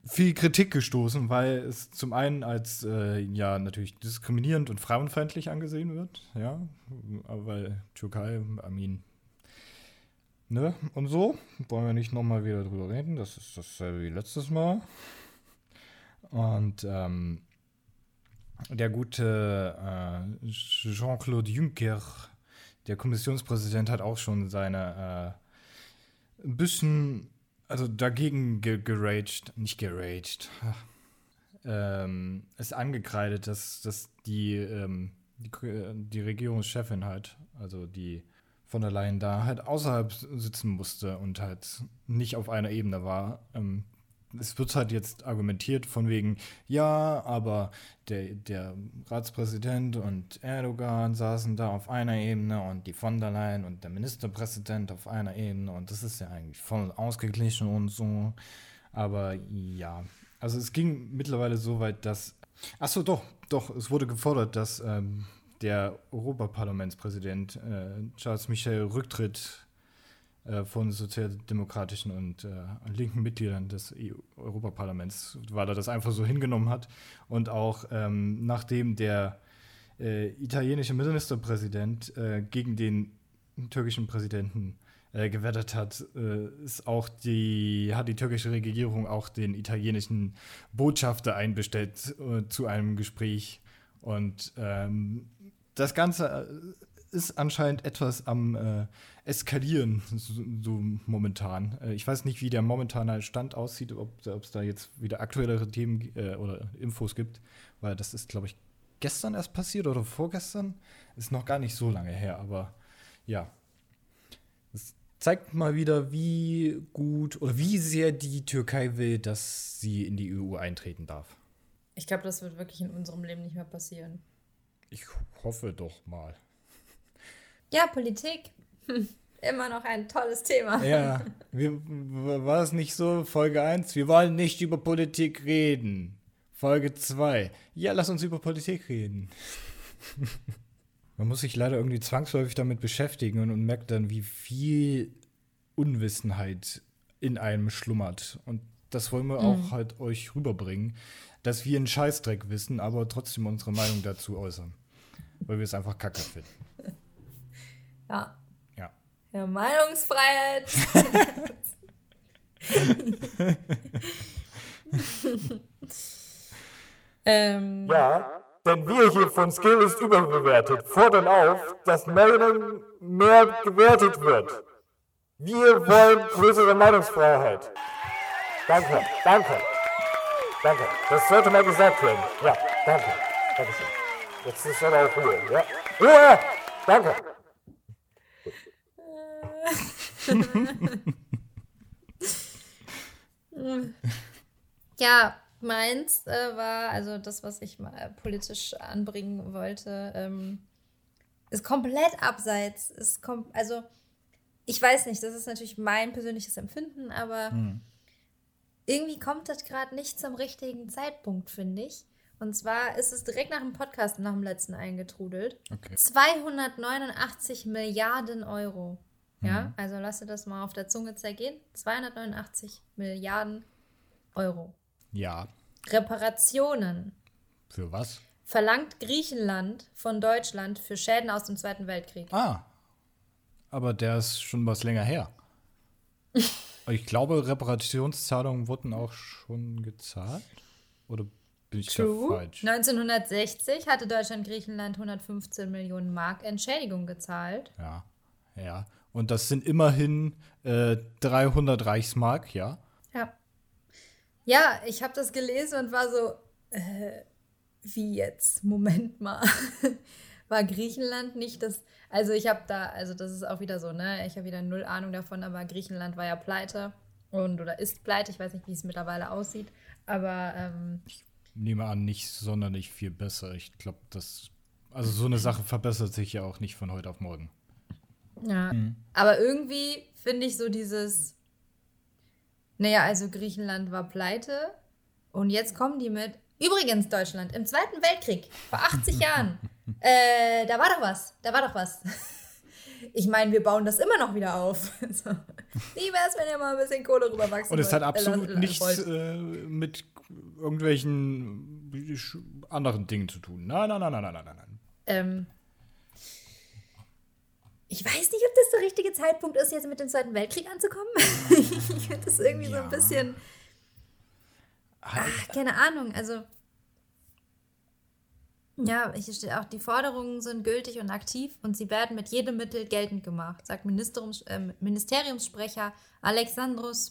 viel Kritik gestoßen, weil es zum einen als äh, ja natürlich diskriminierend und frauenfeindlich angesehen wird, ja, aber weil Türkei, mean, ne, und so, wollen wir nicht nochmal wieder drüber reden, das ist dasselbe wie letztes Mal. Und ähm, der gute äh, Jean-Claude Juncker, der Kommissionspräsident, hat auch schon seine äh, ein bisschen, also dagegen ge geraged, nicht geraged, ähm, ist angekreidet, dass, dass die, ähm, die, die Regierungschefin halt, also die von der Leyen da halt außerhalb sitzen musste und halt nicht auf einer Ebene war. Ähm, es wird halt jetzt argumentiert von wegen, ja, aber der, der Ratspräsident und Erdogan saßen da auf einer Ebene und die von der Leyen und der Ministerpräsident auf einer Ebene und das ist ja eigentlich voll ausgeglichen und so. Aber ja, also es ging mittlerweile so weit, dass. Achso, doch, doch, es wurde gefordert, dass ähm, der Europaparlamentspräsident äh, Charles Michel rücktritt von sozialdemokratischen und äh, linken Mitgliedern des EU Europaparlaments, weil er das einfach so hingenommen hat. Und auch ähm, nachdem der äh, italienische Ministerpräsident äh, gegen den türkischen Präsidenten äh, gewettet hat, äh, ist auch die, hat die türkische Regierung auch den italienischen Botschafter einbestellt äh, zu einem Gespräch. Und ähm, das Ganze äh, ist anscheinend etwas am äh, Eskalieren, so, so momentan. Äh, ich weiß nicht, wie der momentane Stand aussieht, ob es da jetzt wieder aktuellere Themen äh, oder Infos gibt, weil das ist, glaube ich, gestern erst passiert oder vorgestern. Ist noch gar nicht so lange her, aber ja. Es zeigt mal wieder, wie gut oder wie sehr die Türkei will, dass sie in die EU eintreten darf. Ich glaube, das wird wirklich in unserem Leben nicht mehr passieren. Ich hoffe doch mal. Ja, Politik. Immer noch ein tolles Thema. Ja, wir, war es nicht so, Folge 1? Wir wollen nicht über Politik reden. Folge 2. Ja, lass uns über Politik reden. Man muss sich leider irgendwie zwangsläufig damit beschäftigen und, und merkt dann, wie viel Unwissenheit in einem schlummert. Und das wollen wir auch halt euch rüberbringen, dass wir einen Scheißdreck wissen, aber trotzdem unsere Meinung dazu äußern. Weil wir es einfach kacke finden. Ja. Ja. Ja, Meinungsfreiheit. ähm, Ja, denn wir hier von Skill ist überbewertet fordern auf, dass Meinung mehr gewertet wird. Wir wollen größere Meinungsfreiheit. Danke, danke, danke. Das sollte mal gesagt werden. Ja, danke. Dankeschön. Jetzt ist aber auch Ruhe, ja? Ruhe! Danke. Ja, meins äh, war, also das, was ich mal politisch anbringen wollte, ähm, ist komplett abseits. Ist kom also, ich weiß nicht, das ist natürlich mein persönliches Empfinden, aber irgendwie kommt das gerade nicht zum richtigen Zeitpunkt, finde ich. Und zwar ist es direkt nach dem Podcast, nach dem letzten eingetrudelt. Okay. 289 Milliarden Euro. Ja, also lass dir das mal auf der Zunge zergehen. 289 Milliarden Euro. Ja. Reparationen Für was? verlangt Griechenland von Deutschland für Schäden aus dem Zweiten Weltkrieg. Ah. Aber der ist schon was länger her. ich glaube, Reparationszahlungen wurden auch schon gezahlt. Oder bin ich da falsch? 1960 hatte Deutschland Griechenland 115 Millionen Mark Entschädigung gezahlt. Ja. Ja. Und das sind immerhin äh, 300 Reichsmark, ja. Ja. Ja, ich habe das gelesen und war so, äh, wie jetzt? Moment mal. war Griechenland nicht das. Also ich habe da, also das ist auch wieder so, ne? Ich habe wieder null Ahnung davon, aber Griechenland war ja pleite und oder ist pleite. Ich weiß nicht, wie es mittlerweile aussieht. Aber ähm, Nehme an, nicht sonderlich viel besser. Ich glaube, das. Also so eine Sache verbessert sich ja auch nicht von heute auf morgen. Ja. Aber irgendwie finde ich so dieses. Naja, also Griechenland war pleite und jetzt kommen die mit. Übrigens, Deutschland, im Zweiten Weltkrieg, vor 80 Jahren, äh, da war doch was, da war doch was. Ich meine, wir bauen das immer noch wieder auf. So. Wie wär's, wenn ihr mal ein bisschen Kohle rüberwachsen Und es hat äh, absolut lassen- nichts äh, mit irgendwelchen anderen Dingen zu tun. Nein, nein, nein, nein, nein, nein, nein. Ähm, ich weiß nicht, ob das der richtige Zeitpunkt ist, jetzt mit dem Zweiten Weltkrieg anzukommen. ich finde das irgendwie so Ja. ein bisschen. Ach, keine Ahnung, also. Ja, hier steht auch, die Forderungen sind gültig und aktiv und sie werden mit jedem Mittel geltend gemacht, sagt Ministeriums, äh, Ministeriumssprecher Alexandros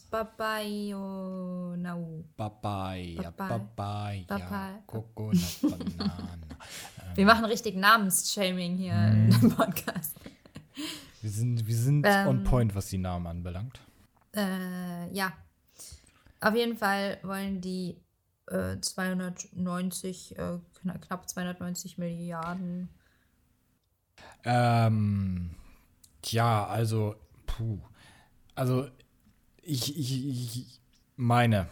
Papaionaou. Papaya, Papaya. Papaya, Papaya. Coconut, Banana. Wir machen richtig Namensshaming hier Mhm. im Podcast. Wir sind, wir sind Ähm. on point, was die Namen anbelangt. Äh, ja. Auf jeden Fall wollen die äh, 290, äh, kna- knapp 290 Milliarden. Ähm, tja, also, puh. Also, ich, ich, ich meine,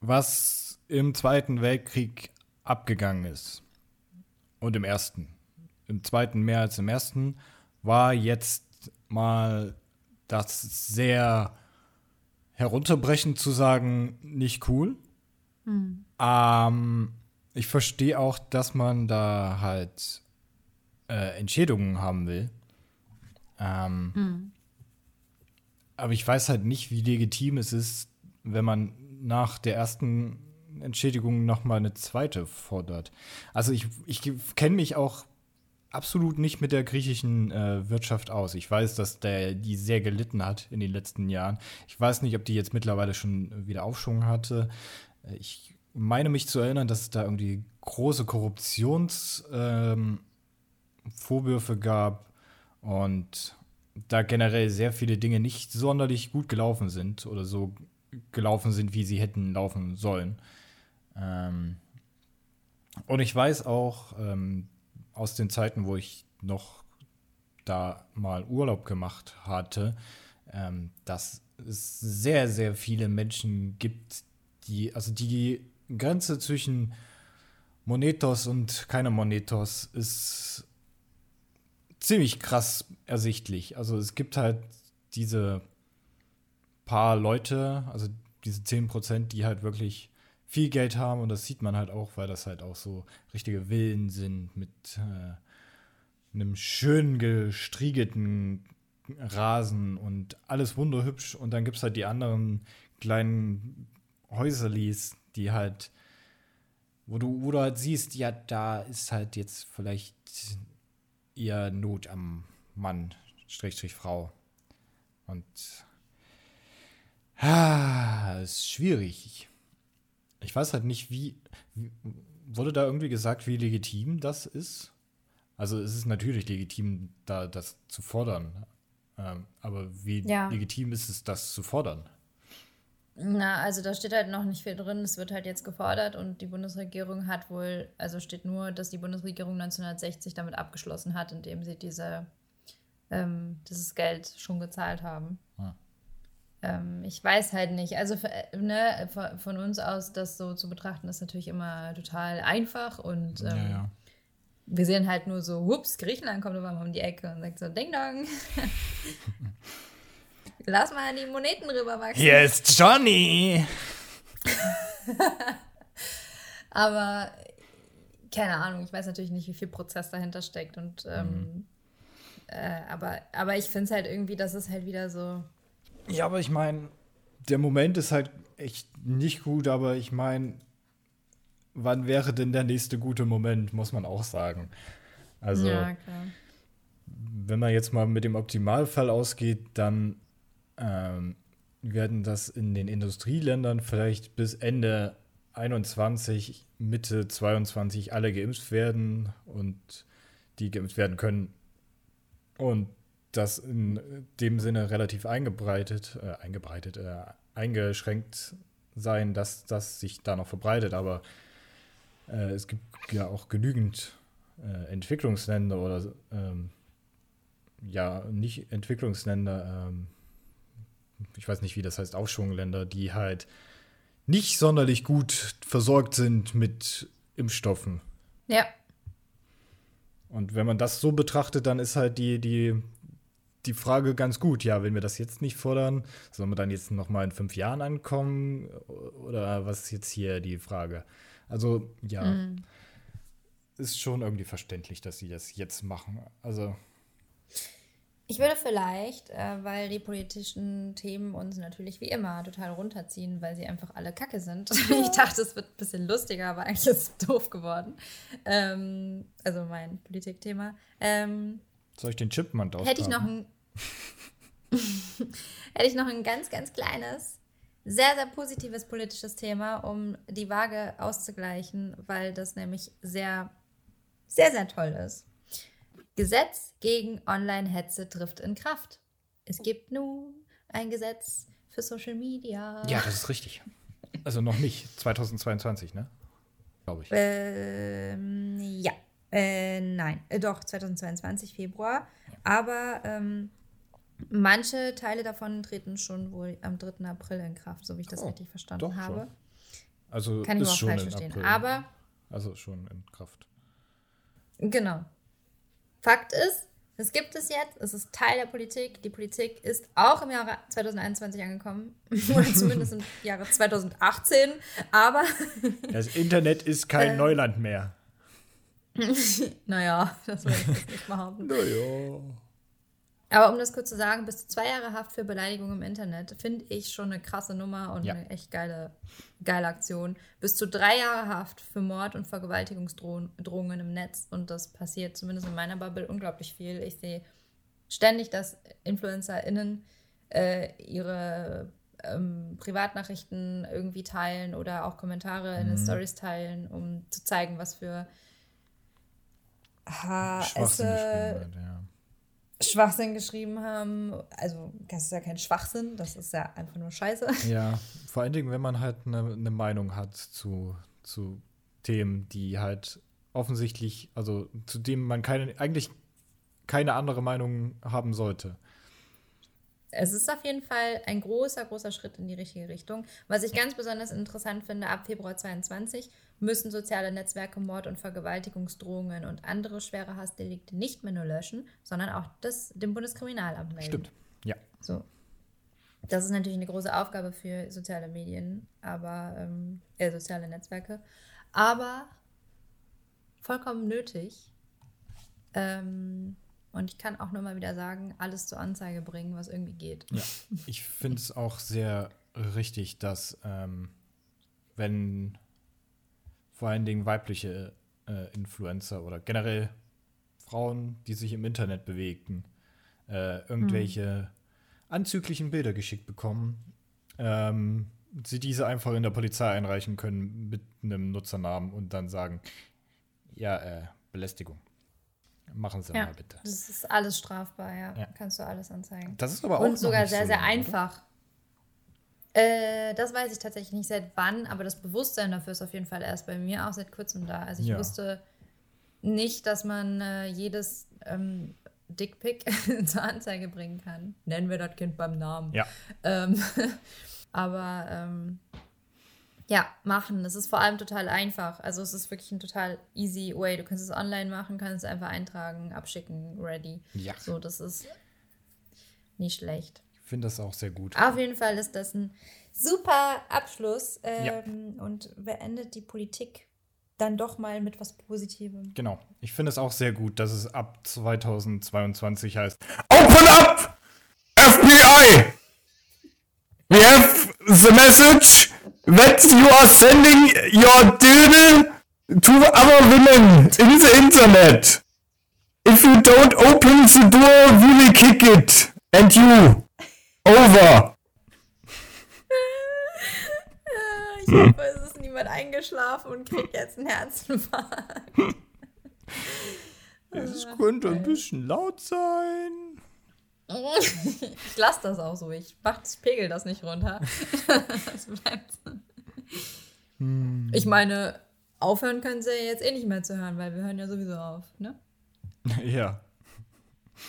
was im Zweiten Weltkrieg abgegangen ist und im Ersten, im Zweiten mehr als im Ersten, war jetzt mal das sehr herunterbrechend zu sagen, nicht cool. Ähm, ich verstehe auch, dass man da halt äh, Entschädigungen haben will. Ähm, Aber ich weiß halt nicht, wie legitim es ist, wenn man nach der ersten Entschädigung noch mal eine zweite fordert. Also ich, ich kenne mich auch absolut nicht mit der griechischen äh, Wirtschaft aus. Ich weiß, dass der die sehr gelitten hat in den letzten Jahren. Ich weiß nicht, ob die jetzt mittlerweile schon wieder Aufschwung hatte. Äh, Ich meine mich zu erinnern, dass es da irgendwie große Korruptionsvorwürfe ähm, gab und da generell sehr viele Dinge nicht sonderlich gut gelaufen sind oder so gelaufen sind, wie sie hätten laufen sollen. Ähm, und ich weiß auch ähm, aus den Zeiten, wo ich noch da mal Urlaub gemacht hatte, ähm, dass es sehr, sehr viele Menschen gibt, die, also die Grenze zwischen Monetos und keine Monetos ist ziemlich krass ersichtlich. Also es gibt halt diese paar Leute, also diese 10%, die halt wirklich viel Geld haben und das sieht man halt auch, weil das halt auch so richtige Villen sind mit äh, einem schön gestriegelten Rasen und alles wunderhübsch und dann gibt es halt die anderen kleinen Häuserlis, die halt, wo du, wo du halt siehst, ja, da ist halt jetzt vielleicht eher Not am Mann, Strich, Frau. Und ah, ist schwierig. Ich weiß halt nicht, wie, wie. Wurde da irgendwie gesagt, wie legitim das ist? Also es ist natürlich legitim, da das zu fordern. Ähm, aber wie Ja. legitim ist es, das zu fordern? Na, also da steht halt noch nicht viel drin. Es wird halt jetzt gefordert und die Bundesregierung hat wohl, also steht nur, dass die Bundesregierung 1960 damit abgeschlossen hat, indem sie diese, ähm, dieses Geld schon gezahlt haben. Ah. Ähm, ich weiß halt nicht. Also äh, ne, von uns aus das so zu betrachten, ist natürlich immer total einfach und ähm, ja, wir sehen halt nur so, hups, Griechenland kommt einmal um die Ecke und sagt so, Ding Dong. Lass mal die Moneten rüberwachsen. Hier ist Johnny! Aber keine Ahnung, ich weiß natürlich nicht, wie viel Prozess dahinter steckt. Und ähm, äh, aber, aber ich finde es halt irgendwie, dass es halt wieder so. Ja, aber ich meine, der Moment ist halt echt nicht gut, aber ich meine, wann wäre denn der nächste gute Moment, muss man auch sagen. Also, ja, klar. wenn man jetzt mal mit dem Optimalfall ausgeht, dann ähm, werden das in den Industrieländern vielleicht bis Ende 21, Mitte 22 alle geimpft werden und die geimpft werden können. Und das in dem Sinne relativ eingebreitet, äh, eingebreitet, äh, eingeschränkt sein, dass das sich da noch verbreitet. Aber äh, es gibt ja auch genügend äh, Entwicklungsländer oder ähm, ja, nicht Entwicklungsländer, ähm, ich weiß nicht, wie das heißt, Aufschwungländer, die halt nicht sonderlich gut versorgt sind mit Impfstoffen. Ja, Und wenn man das so betrachtet, dann ist halt die, die, die Frage ganz gut. Ja, wenn wir das jetzt nicht fordern, sollen wir dann jetzt noch mal in fünf Jahren ankommen? Oder was ist jetzt hier die Frage? Also, ja, Mhm. ist schon irgendwie verständlich, dass sie das jetzt machen. Also, ich würde vielleicht, äh, weil die politischen Themen uns natürlich wie immer total runterziehen, weil sie einfach alle kacke sind. ich dachte, es wird ein bisschen lustiger, aber eigentlich ist es doof geworden. Ähm, also mein Politikthema. Ähm, soll ich den Chipmunk hätte ich noch ein hätte ich noch ein ganz ganz kleines sehr sehr positives politisches Thema um die Waage auszugleichen weil das nämlich sehr sehr sehr toll ist Gesetz gegen Online-Hetze trifft in Kraft es gibt nun ein Gesetz für Social Media Ja, das ist richtig. Also noch nicht. 2022, ne? Glaube ich. Ähm, ja. Äh, nein, äh, doch, 2022, Februar. Aber ähm, manche Teile davon treten schon wohl am 3. April in Kraft, so wie ich das Oh, richtig verstanden habe. schon. Also Kann ich auch schon falsch in verstehen. April. Aber Also schon in Kraft. Genau. Fakt ist, es gibt es jetzt, es ist Teil der Politik. Die Politik ist auch im Jahre 2021 angekommen, oder zumindest im Jahre 2018, aber Das Internet ist kein Äh. Neuland mehr. naja, das will ich jetzt nicht behaupten. Naja. Aber um das kurz zu sagen, bis zu zwei Jahre Haft für Beleidigung im Internet finde ich schon eine krasse Nummer und Ja. eine echt geile, geile Aktion. Bis zu drei Jahre Haft für Mord und Vergewaltigungsdrohungen im Netz. Und das passiert zumindest in meiner Bubble unglaublich viel. Ich sehe ständig, dass InfluencerInnen äh, ihre ähm, Privatnachrichten irgendwie teilen oder auch Kommentare in den Stories teilen, um zu zeigen, was für Schwachsinn Hasse, geschrieben hat, ja. Schwachsinn geschrieben haben. Also, das ist ja kein Schwachsinn, das ist ja einfach nur Scheiße. Ja, vor allen Dingen, wenn man halt eine, eine Meinung hat zu, zu Themen, die halt offensichtlich, also zu dem man keine, eigentlich keine andere Meinung haben sollte. Es ist auf jeden Fall ein großer, großer Schritt in die richtige Richtung. Was ich ganz besonders interessant finde, ab Februar 22 müssen soziale Netzwerke Mord- und Vergewaltigungsdrohungen und andere schwere Hassdelikte nicht mehr nur löschen, sondern auch das dem Bundeskriminalamt melden. Stimmt. Ja. So. Das ist natürlich eine große Aufgabe für soziale Medien, aber ähm, äh, soziale Netzwerke. Aber vollkommen nötig. Ähm, und ich kann auch nur mal wieder sagen, alles zur Anzeige bringen, was irgendwie geht. Ja, ich finde es auch sehr richtig, dass ähm, wenn vor allen Dingen weibliche äh, Influencer oder generell Frauen, die sich im Internet bewegen, äh, irgendwelche anzüglichen Bilder geschickt bekommen, ähm, sie diese einfach in der Polizei einreichen können mit einem Nutzernamen und dann sagen, ja, äh, Belästigung. Machen Sie Ja, mal bitte. das ist alles strafbar, ja. Ja. Kannst du alles anzeigen. Das ist aber auch Und sogar sehr, sehr lange, oder? Äh, das weiß ich tatsächlich nicht seit wann, aber das Bewusstsein dafür ist auf jeden Fall erst bei mir auch seit kurzem da. Also ich Ja. wusste nicht, dass man äh, jedes ähm, Dickpick zur Anzeige bringen kann. Nennen wir das Kind beim Namen. Ja. Ähm, aber ähm, ja, machen. Das ist vor allem total einfach. Also es ist wirklich ein total easy way. Du kannst es online machen, kannst es einfach eintragen, abschicken, ready. Ja. So, das ist nicht schlecht. Ich finde das auch sehr gut. Auf jeden Fall ist das ein super Abschluss ähm, und beendet die Politik dann doch mal mit was Positivem. Genau. Ich finde es auch sehr gut, dass es ab 2022 heißt. Open up! FBI! We have the message that you are sending your doodle to other women in the internet. If you don't open the door, we will kick it. And you. Over. Ich hoffe, es ist niemand eingeschlafen und kriegt jetzt einen Herzinfarkt. Es könnte ein bisschen laut sein. Ich lasse das auch so. Ich, mach, ich pegel das nicht runter. Das bleibt so. Ich meine, aufhören können sie ja jetzt eh nicht mehr zu hören, weil wir hören ja sowieso auf, ne? Ja.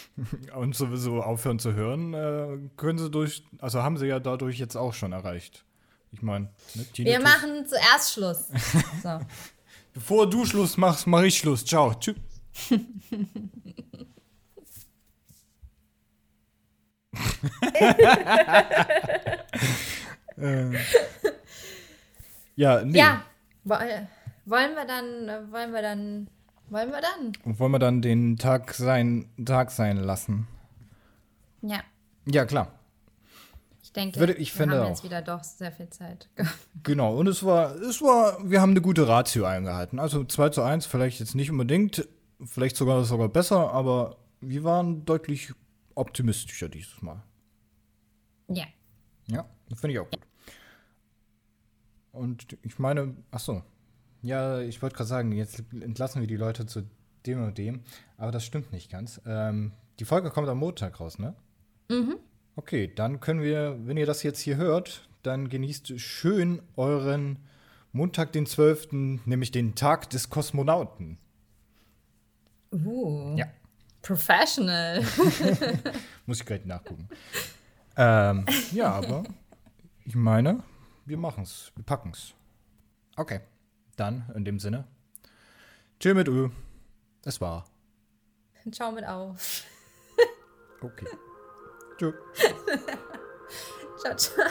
Und sowieso aufhören zu hören, äh, können sie durch, also haben sie ja dadurch jetzt auch schon erreicht. Ich meine, ne, Wir machen zuerst Schluss. So. Bevor du Schluss machst, mache ich Schluss. Ciao. Tschüss. äh, ja, nee. Ja, woll- wollen wir dann, äh, wollen wir dann, wollen wir dann? Und wollen wir dann den Tag sein, Tag sein lassen? Ja, Ja, klar. ich denke, Würde- ich wir finde haben auch. jetzt wieder doch sehr viel Zeit. Genau, und es war, es war, wir haben eine gute Ratio eingehalten. Also 2 zu 1, vielleicht jetzt nicht unbedingt, vielleicht sogar sogar besser, aber wir waren deutlich optimistischer dieses Mal. ja. Ja, finde ich auch gut. Und ich meine, ach so, ja, ich wollte gerade sagen, jetzt entlassen wir die Leute zu dem und dem, aber das stimmt nicht ganz. Ähm, die Folge kommt am Montag raus, ne? Mhm. Okay, dann können wir, wenn ihr das jetzt hier hört, dann genießt schön euren Montag, den 12., nämlich den Tag des Kosmonauten. Uh, Ja. professional. Muss ich gleich nachgucken. ähm, ja, aber ich meine, wir machen's, wir packen's. Okay, dann in dem Sinne. Chill mit Ö. Es war. Ciao mit auf. Okay. Tschö. Ciao, ciao.